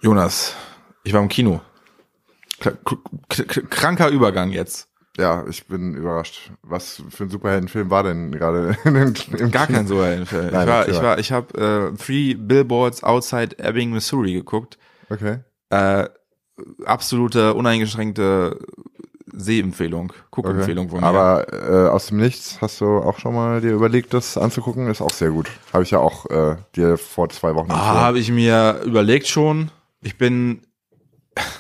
C: Jonas, ich war im Kino. Kranker Übergang jetzt.
B: Ja, ich bin überrascht. Was für ein Superheldenfilm war denn gerade im
C: Gar kein so ein Film. Ich
B: Nein,
C: war, ich war, ich habe äh, Three Billboards Outside Ebbing, Missouri geguckt.
B: Okay.
C: Äh, absolute, uneingeschränkte Sehempfehlung, Guckempfehlung von mir.
B: Aber äh, aus dem Nichts hast du auch schon mal dir überlegt, das anzugucken? Ist auch sehr gut. Habe ich ja auch äh, dir vor zwei Wochen
C: ah, habe ich mir überlegt schon. Ich bin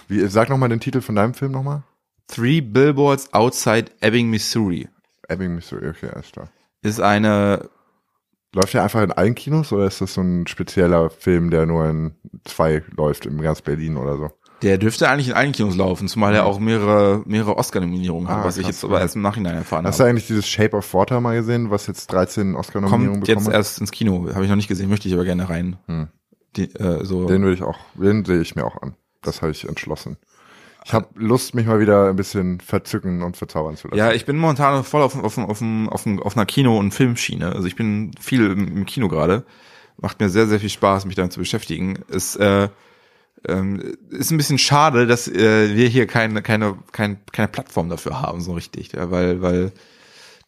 B: Wie, sag noch mal den Titel von deinem Film nochmal.
C: Three Billboards Outside Ebbing, Missouri.
B: Ebbing, Missouri. Okay, alles klar.
C: Ist eine
B: Läuft der einfach in allen Kinos oder ist das so ein spezieller Film, der nur in zwei läuft, in ganz Berlin oder so?
C: Der dürfte eigentlich in allen Kinos laufen, zumal er auch mehrere, mehrere Oscar-Nominierungen hat,
B: Ah,
C: was ich
B: krass,
C: jetzt aber erst im Nachhinein erfahren
B: Hast du
C: habe.
B: eigentlich dieses Shape of Water mal gesehen, was jetzt 13 Oscar-Nominierungen
C: Kommt
B: bekommen
C: jetzt
B: hat?
C: erst ins Kino, habe ich noch nicht gesehen, möchte ich aber gerne rein.
B: Hm.
C: Die, äh, so.
B: Den würde ich auch, den sehe ich mir auch an. Das habe ich entschlossen. Ich habe Lust, mich mal wieder ein bisschen verzücken und verzaubern zu lassen.
C: Ja, ich bin momentan voll auf, auf, auf, auf, auf einer Kino- und Filmschiene. Also ich bin viel im, Kino gerade. Macht mir sehr, sehr viel Spaß, mich damit zu beschäftigen. Es äh, ähm, ist ein bisschen schade, dass äh, wir hier keine, keine, keine, keine Plattform dafür haben, so richtig. Ja, weil, weil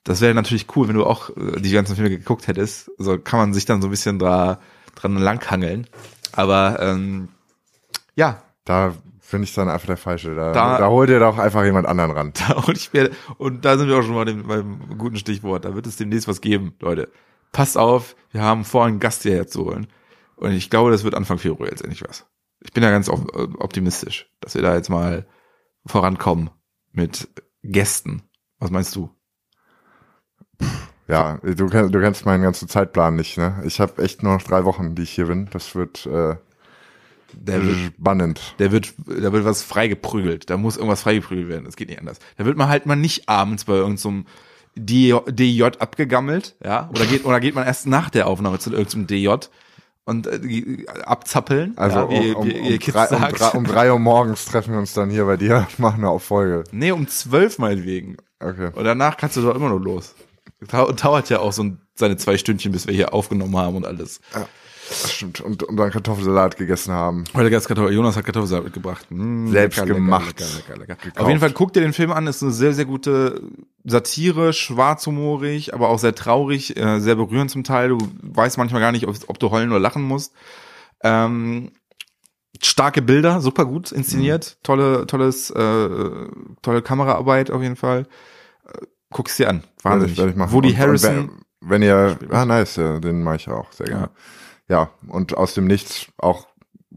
C: das wäre natürlich cool, wenn du auch äh, die ganzen Filme geguckt hättest. So kann man sich dann so ein bisschen dra, dran langhangeln. Aber ähm, ja,
B: Da bin ich dann einfach der Falsche. Da,
C: Da-
B: da, hol dir doch einfach jemand anderen ran.
C: und ich werde, und da sind wir auch schon mal dem, beim guten Stichwort. Da wird es demnächst was geben, Leute. Passt auf, wir haben vor, einen Gast hierher zu holen. Und ich glaube, das wird Anfang Februar jetzt endlich was. Ich bin da ganz op optimistisch, dass wir da jetzt mal vorankommen mit Gästen. Was meinst du?
B: Ja, du, du kennst meinen ganzen Zeitplan nicht, ne? Ich habe echt nur noch drei Wochen, die ich hier bin. Das wird äh,
C: Der wird,
B: spannend.
C: der wird, da wird was freigeprügelt. Da muss irgendwas freigeprügelt werden. Das geht nicht anders. Da wird man halt mal nicht abends bei irgendeinem DJ, DJ abgegammelt, ja? Oder geht, oder geht man erst nach der Aufnahme zu irgendeinem DJ und äh, die- abzappeln?
B: Also
C: ja, wie,
B: um,
C: wie
B: um,
C: ihr
B: um, drei, um, drei, um drei Uhr morgens treffen wir uns dann hier bei dir, machen eine Folge.
C: Nee, um zwölf meinetwegen.
B: Okay.
C: Und danach kannst du doch immer noch los. Dau- Dauert ja auch so ein, seine zwei Stündchen, bis wir hier aufgenommen haben und alles.
B: Das stimmt. Und, und dann Kartoffelsalat gegessen haben.
C: Heute gab's Kartoffel, Jonas hat Kartoffelsalat mitgebracht. Mm,
B: Selbst
C: lecker,
B: gemacht.
C: Lecker, lecker. Auf jeden Fall guck dir den Film an, ist eine sehr, sehr gute Satire, schwarzhumorig, aber auch sehr traurig, äh, sehr berührend zum Teil. Du weißt manchmal gar nicht, ob, ob du heulen oder lachen musst. Ähm, starke Bilder, super gut inszeniert,
B: Mhm.
C: tolle, tolles, äh, tolle Kameraarbeit auf jeden Fall. Äh, Guck's dir an, wahnsinnig.
B: Werde ich, werde ich machen.
C: Woody
B: Und- und
C: Harrison,
B: wenn, wenn ihr, ah nice, ja, den mache ich auch sehr gerne. Ja. Und aus dem Nichts auch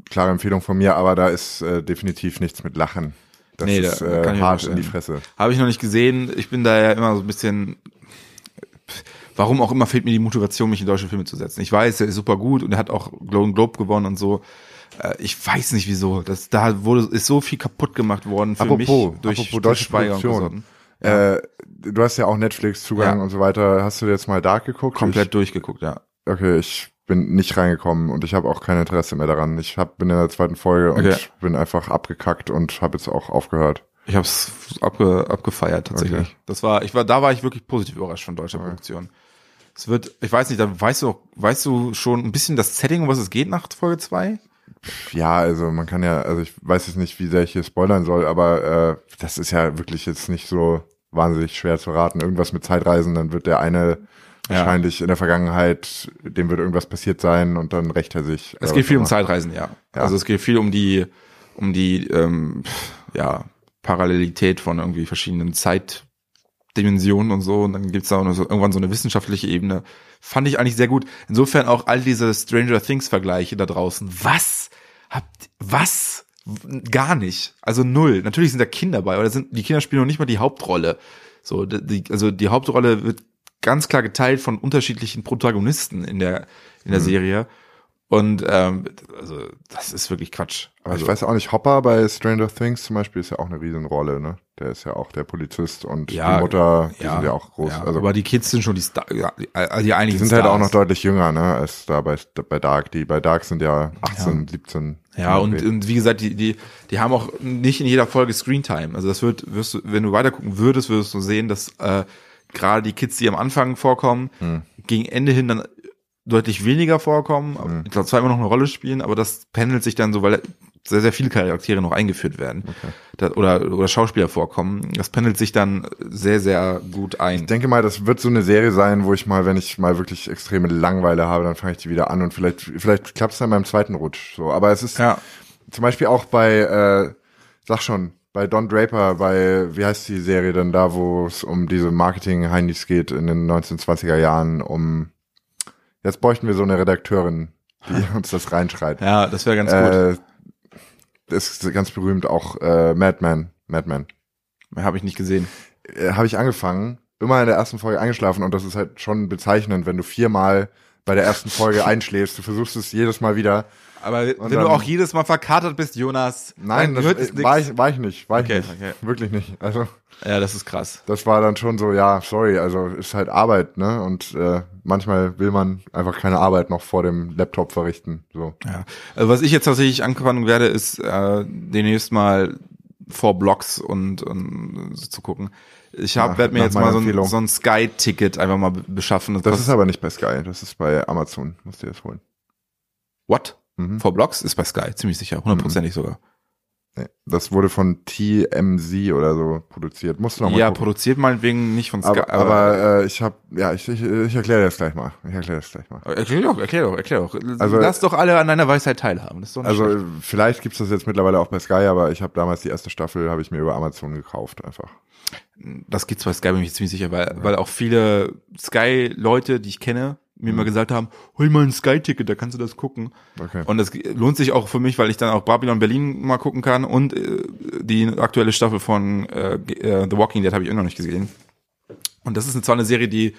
B: klare Empfehlung von mir, aber da ist äh, definitiv nichts mit Lachen. Das
C: Nee,
B: ist
C: da
B: äh,
C: ich
B: hart in die Fresse.
C: Habe ich noch nicht gesehen. Ich bin da ja immer so ein bisschen. Warum auch immer fehlt mir die Motivation, mich in deutsche Filme zu setzen. Ich weiß, er ist super gut und er hat auch Golden Globe gewonnen und so. Äh, Ich weiß nicht wieso. Das, da wurde, ist so viel kaputt gemacht worden für
B: Apropos-
C: mich durch,
B: apropos
C: durch
B: deutsche Produktion.
C: Gesotten.
B: Äh, du hast ja auch Netflix-Zugang
C: Ja.
B: und so weiter. Hast du jetzt mal Dark geguckt?
C: Komplett durchgeguckt, ja.
B: Ich, okay, ich bin nicht reingekommen und ich habe auch kein Interesse mehr daran. Ich hab, bin in der zweiten Folge und
C: Okay.
B: bin einfach abgekackt und habe jetzt auch aufgehört.
C: Ich habe es abge, abgefeiert tatsächlich.
B: Okay.
C: Das war, ich war, da war ich wirklich positiv überrascht von deutscher Produktion. Es wird, ich weiß nicht, da weißt du, auch- weißt du schon ein bisschen das Setting, um was es geht nach Folge zwei?
B: Ja, also man kann ja, also ich weiß jetzt nicht, wie sehr ich hier spoilern soll, aber äh, das ist ja wirklich jetzt nicht so wahnsinnig schwer zu raten. Irgendwas mit Zeitreisen, dann wird der eine
C: Ja.
B: wahrscheinlich in der Vergangenheit, dem wird irgendwas passiert sein und dann rächt er sich.
C: Es geht viel um. Zeitreisen, ja.
B: Ja.
C: Also es geht viel um die, um die, ähm, ja, Parallelität von irgendwie verschiedenen Zeitdimensionen und so. Und dann gibt's da auch noch so, irgendwann so eine wissenschaftliche Ebene. Fand ich eigentlich sehr gut. Insofern auch all diese Stranger Things Vergleiche da draußen. Was? Habt, was? Gar nicht. Also null. Natürlich sind da Kinder bei, aber sind, die Kinder spielen noch nicht mal die Hauptrolle. So, die, also die Hauptrolle wird ganz klar geteilt von unterschiedlichen Protagonisten in der, in der Serie. Und ähm, also das ist wirklich Quatsch.
B: Aber
C: Also,
B: ich weiß auch nicht, Hopper bei Stranger Things zum Beispiel ist ja auch eine Riesenrolle, ne? Der ist ja auch der Polizist und
C: Ja,
B: die Mutter, die sind ja auch groß.
C: ja,
B: also
C: aber die Kids sind schon die Star, ja, die, also die
B: die sind halt
C: Stars.
B: auch noch deutlich jünger, ne, als da bei, bei Dark. Die bei Dark sind ja 18, 17.
C: Ja, und, und wie gesagt, die, die, die haben auch nicht in jeder Folge Screentime. Also das wird, wirst du, wenn du weitergucken würdest, würdest du sehen, dass äh, gerade die Kids, die am Anfang vorkommen,
B: Hm.
C: gegen Ende hin dann deutlich weniger vorkommen.
B: Hm.
C: Ich glaube, zwar immer noch eine Rolle spielen, aber das pendelt sich dann so, weil sehr, sehr viele Charaktere noch eingeführt werden. Da, oder, oder Schauspieler vorkommen. Das pendelt sich dann sehr, sehr gut ein.
B: Ich denke mal, das wird so eine Serie sein, wo ich mal, wenn ich mal wirklich extreme Langweile habe, dann fange ich die wieder an und vielleicht, vielleicht klappt es dann beim zweiten Rutsch. So, aber es ist
C: Ja.
B: zum Beispiel auch bei, äh, sag schon, bei Don Draper, bei, wie heißt die Serie denn da, wo es um diese Marketing-Heinis geht in den 1920er Jahren, um, jetzt bräuchten wir so eine Redakteurin, die uns das reinschreit.
C: Ja, das wäre ganz gut.
B: Äh, das ist ganz berühmt auch äh, Madman. Madman.
C: Habe ich nicht gesehen.
B: Äh, Habe ich angefangen, immer in der ersten Folge eingeschlafen und das ist halt schon bezeichnend, wenn du viermal bei der ersten Folge einschläfst. Du versuchst es jedes Mal wieder.
C: Aber wenn
B: dann-
C: du auch jedes Mal verkatert bist, Jonas,
B: Nein,
C: dann
B: das äh, war ich, war ich nicht. War ich
C: Okay,
B: nicht.
C: okay.
B: Wirklich nicht. Also
C: Ja, das ist krass.
B: das war dann schon so, ja, sorry, also ist halt Arbeit, ne? Und äh, manchmal will man einfach keine Arbeit noch vor dem Laptop verrichten. So.
C: Ja. Also was ich jetzt tatsächlich anfangen werde, ist äh, demnächst mal vor Blogs und, und so zu gucken. Ich hab, werd mir jetzt mal so ein, so ein Sky-Ticket einfach mal be- beschaffen.
B: Das
C: kostet-
B: ist aber nicht bei Sky, das ist bei Amazon. Musst du das holen.
C: What?
B: Mhm.
C: Vor Blogs ist bei Sky, ziemlich sicher, hundertprozentig sogar.
B: Nee, das wurde von TMZ oder so produziert. Musst du noch mal
C: Ja,
B: gucken.
C: produziert meinetwegen nicht von Sky.
B: Aber, aber äh, ich habe, ja, ich, ich, ich erkläre das gleich mal. Ich erkläre das gleich mal.
C: Erklär doch, erklär doch, erklär doch.
B: Also-
C: Lass doch alle an deiner Weisheit teilhaben.
B: Also
C: schlecht.
B: vielleicht gibt's das jetzt mittlerweile auch bei Sky, aber ich habe damals die erste Staffel, habe ich mir über Amazon gekauft einfach.
C: das gibt's bei Sky, bin ich ziemlich sicher, weil, weil auch viele Sky-Leute, die ich kenne, mir mal gesagt haben, hol mal ein Sky-Ticket, da kannst du das gucken.
B: Okay.
C: Und das lohnt sich auch für mich, weil ich dann auch Babylon Berlin mal gucken kann und äh, die aktuelle Staffel von äh, äh, The Walking Dead habe ich immer noch nicht gesehen. Und das ist zwar eine Serie, die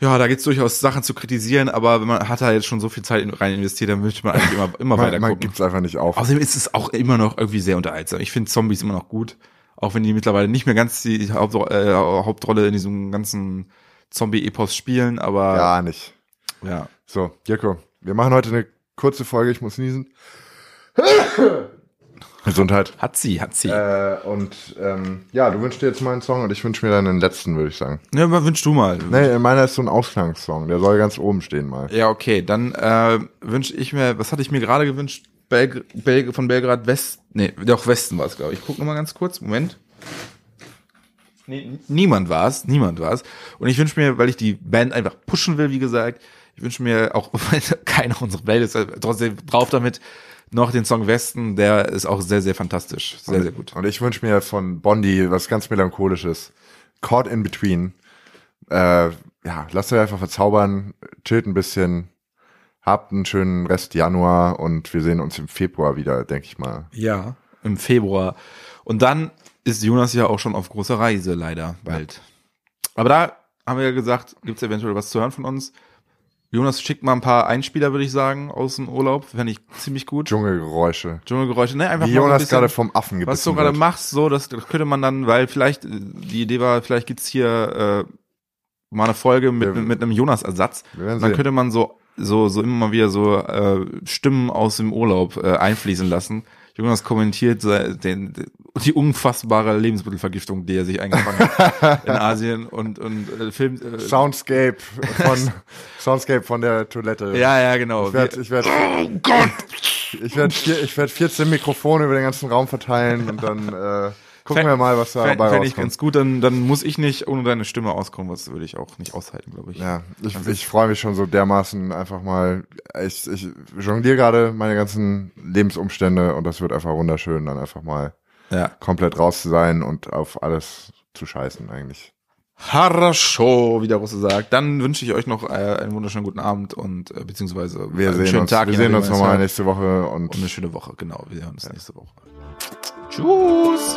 C: ja, da gibt's durchaus Sachen zu kritisieren, aber wenn man hat da jetzt schon so viel Zeit in- rein investiert, dann möchte man eigentlich immer, immer weiter
B: man, man
C: gucken.
B: gibt's einfach nicht auf.
C: Außerdem ist es auch immer noch irgendwie sehr unterhaltsam. Ich finde Zombies immer noch gut, auch wenn die mittlerweile nicht mehr ganz die Haupt, äh, Hauptrolle in diesem ganzen Zombie-Epos spielen, aber
B: ja, nicht.
C: ja.
B: So, Jirko, wir machen heute eine kurze Folge, ich muss niesen. Gesundheit.
C: Hat sie, hat sie.
B: Äh, und ähm, ja, du wünschst dir jetzt mal einen Song und ich wünsche mir dann den letzten, würde ich sagen.
C: Ja, was wünschst du mal?
B: Nee, meiner ist so ein Ausklangssong, der soll ganz oben stehen mal.
C: Ja, okay, dann äh, wünsche ich mir, was hatte ich mir gerade gewünscht? Belg Belg von Belgrad West, nee, doch Westen war es, glaube ich. Ich gucke noch mal ganz kurz, Moment. Nee, niemand war es, niemand war es. Und ich wünsche mir, weil ich die Band einfach pushen will, wie gesagt, ich wünsche mir auch, weil keiner unserer Band ist, trotzdem drauf damit, noch den Song Westen, der ist auch sehr, sehr fantastisch. Sehr, sehr gut.
B: Und ich wünsche mir von Bondi was ganz melancholisches. Caught in Between. Äh, ja, lasst euch einfach verzaubern, chillt ein bisschen, habt einen schönen Rest Januar und wir sehen uns im Februar wieder, denke ich mal.
C: Ja. Im Februar. Und dann ist Jonas ja auch schon auf großer Reise, leider, bald. Aber da haben wir ja gesagt, gibt's eventuell was zu hören von uns. Jonas schickt mal ein paar Einspieler, würde ich sagen, aus dem Urlaub. Fände ich ziemlich gut.
B: Dschungelgeräusche.
C: Dschungelgeräusche, ne? Einfach
B: Wie
C: mal so ein
B: Jonas
C: bisschen,
B: gerade vom Affen gebissen
C: Was du gerade
B: wird.
C: machst, so, das, das könnte man dann, weil vielleicht, äh, die Idee war, vielleicht gibt's hier äh, mal eine Folge mit,
B: Wir-
C: mit einem Jonas-Ersatz. Dann
B: sehen.
C: könnte man so, so, so immer mal wieder so äh, Stimmen aus dem Urlaub äh, einfließen lassen. Jonas kommentiert den, die unfassbare Lebensmittelvergiftung, die er sich eingefangen hat in Asien und, und äh, filmt. Äh,
B: Soundscape von Soundscape von der Toilette.
C: ja, ja, genau.
B: Ich werde ich werd,
C: oh Gott!
B: ich werd, vier- ich werd 14 Mikrofone über den ganzen Raum verteilen und dann äh, gucken wir mal, was da dabei
C: fänd ich
B: rauskommt.
C: ganz gut, dann, dann muss ich nicht ohne deine Stimme auskommen, was würde ich auch nicht aushalten, glaube ich.
B: Ja, ich, ich freue mich schon so dermaßen einfach mal. Ich, ich jongliere gerade meine ganzen Lebensumstände und das wird einfach wunderschön, dann einfach mal
C: ja.
B: komplett raus zu sein und auf alles zu scheißen eigentlich.
C: Harascho, wie der Russe sagt. Dann wünsche ich euch noch äh, einen wunderschönen guten Abend und äh, beziehungsweise
B: Wir
C: einen
B: sehen
C: schönen
B: uns,
C: Tag.
B: wir sehen uns nochmal nächste Woche und
C: Und eine schöne Woche, genau. Wir hören uns nächste Woche. Tschüss.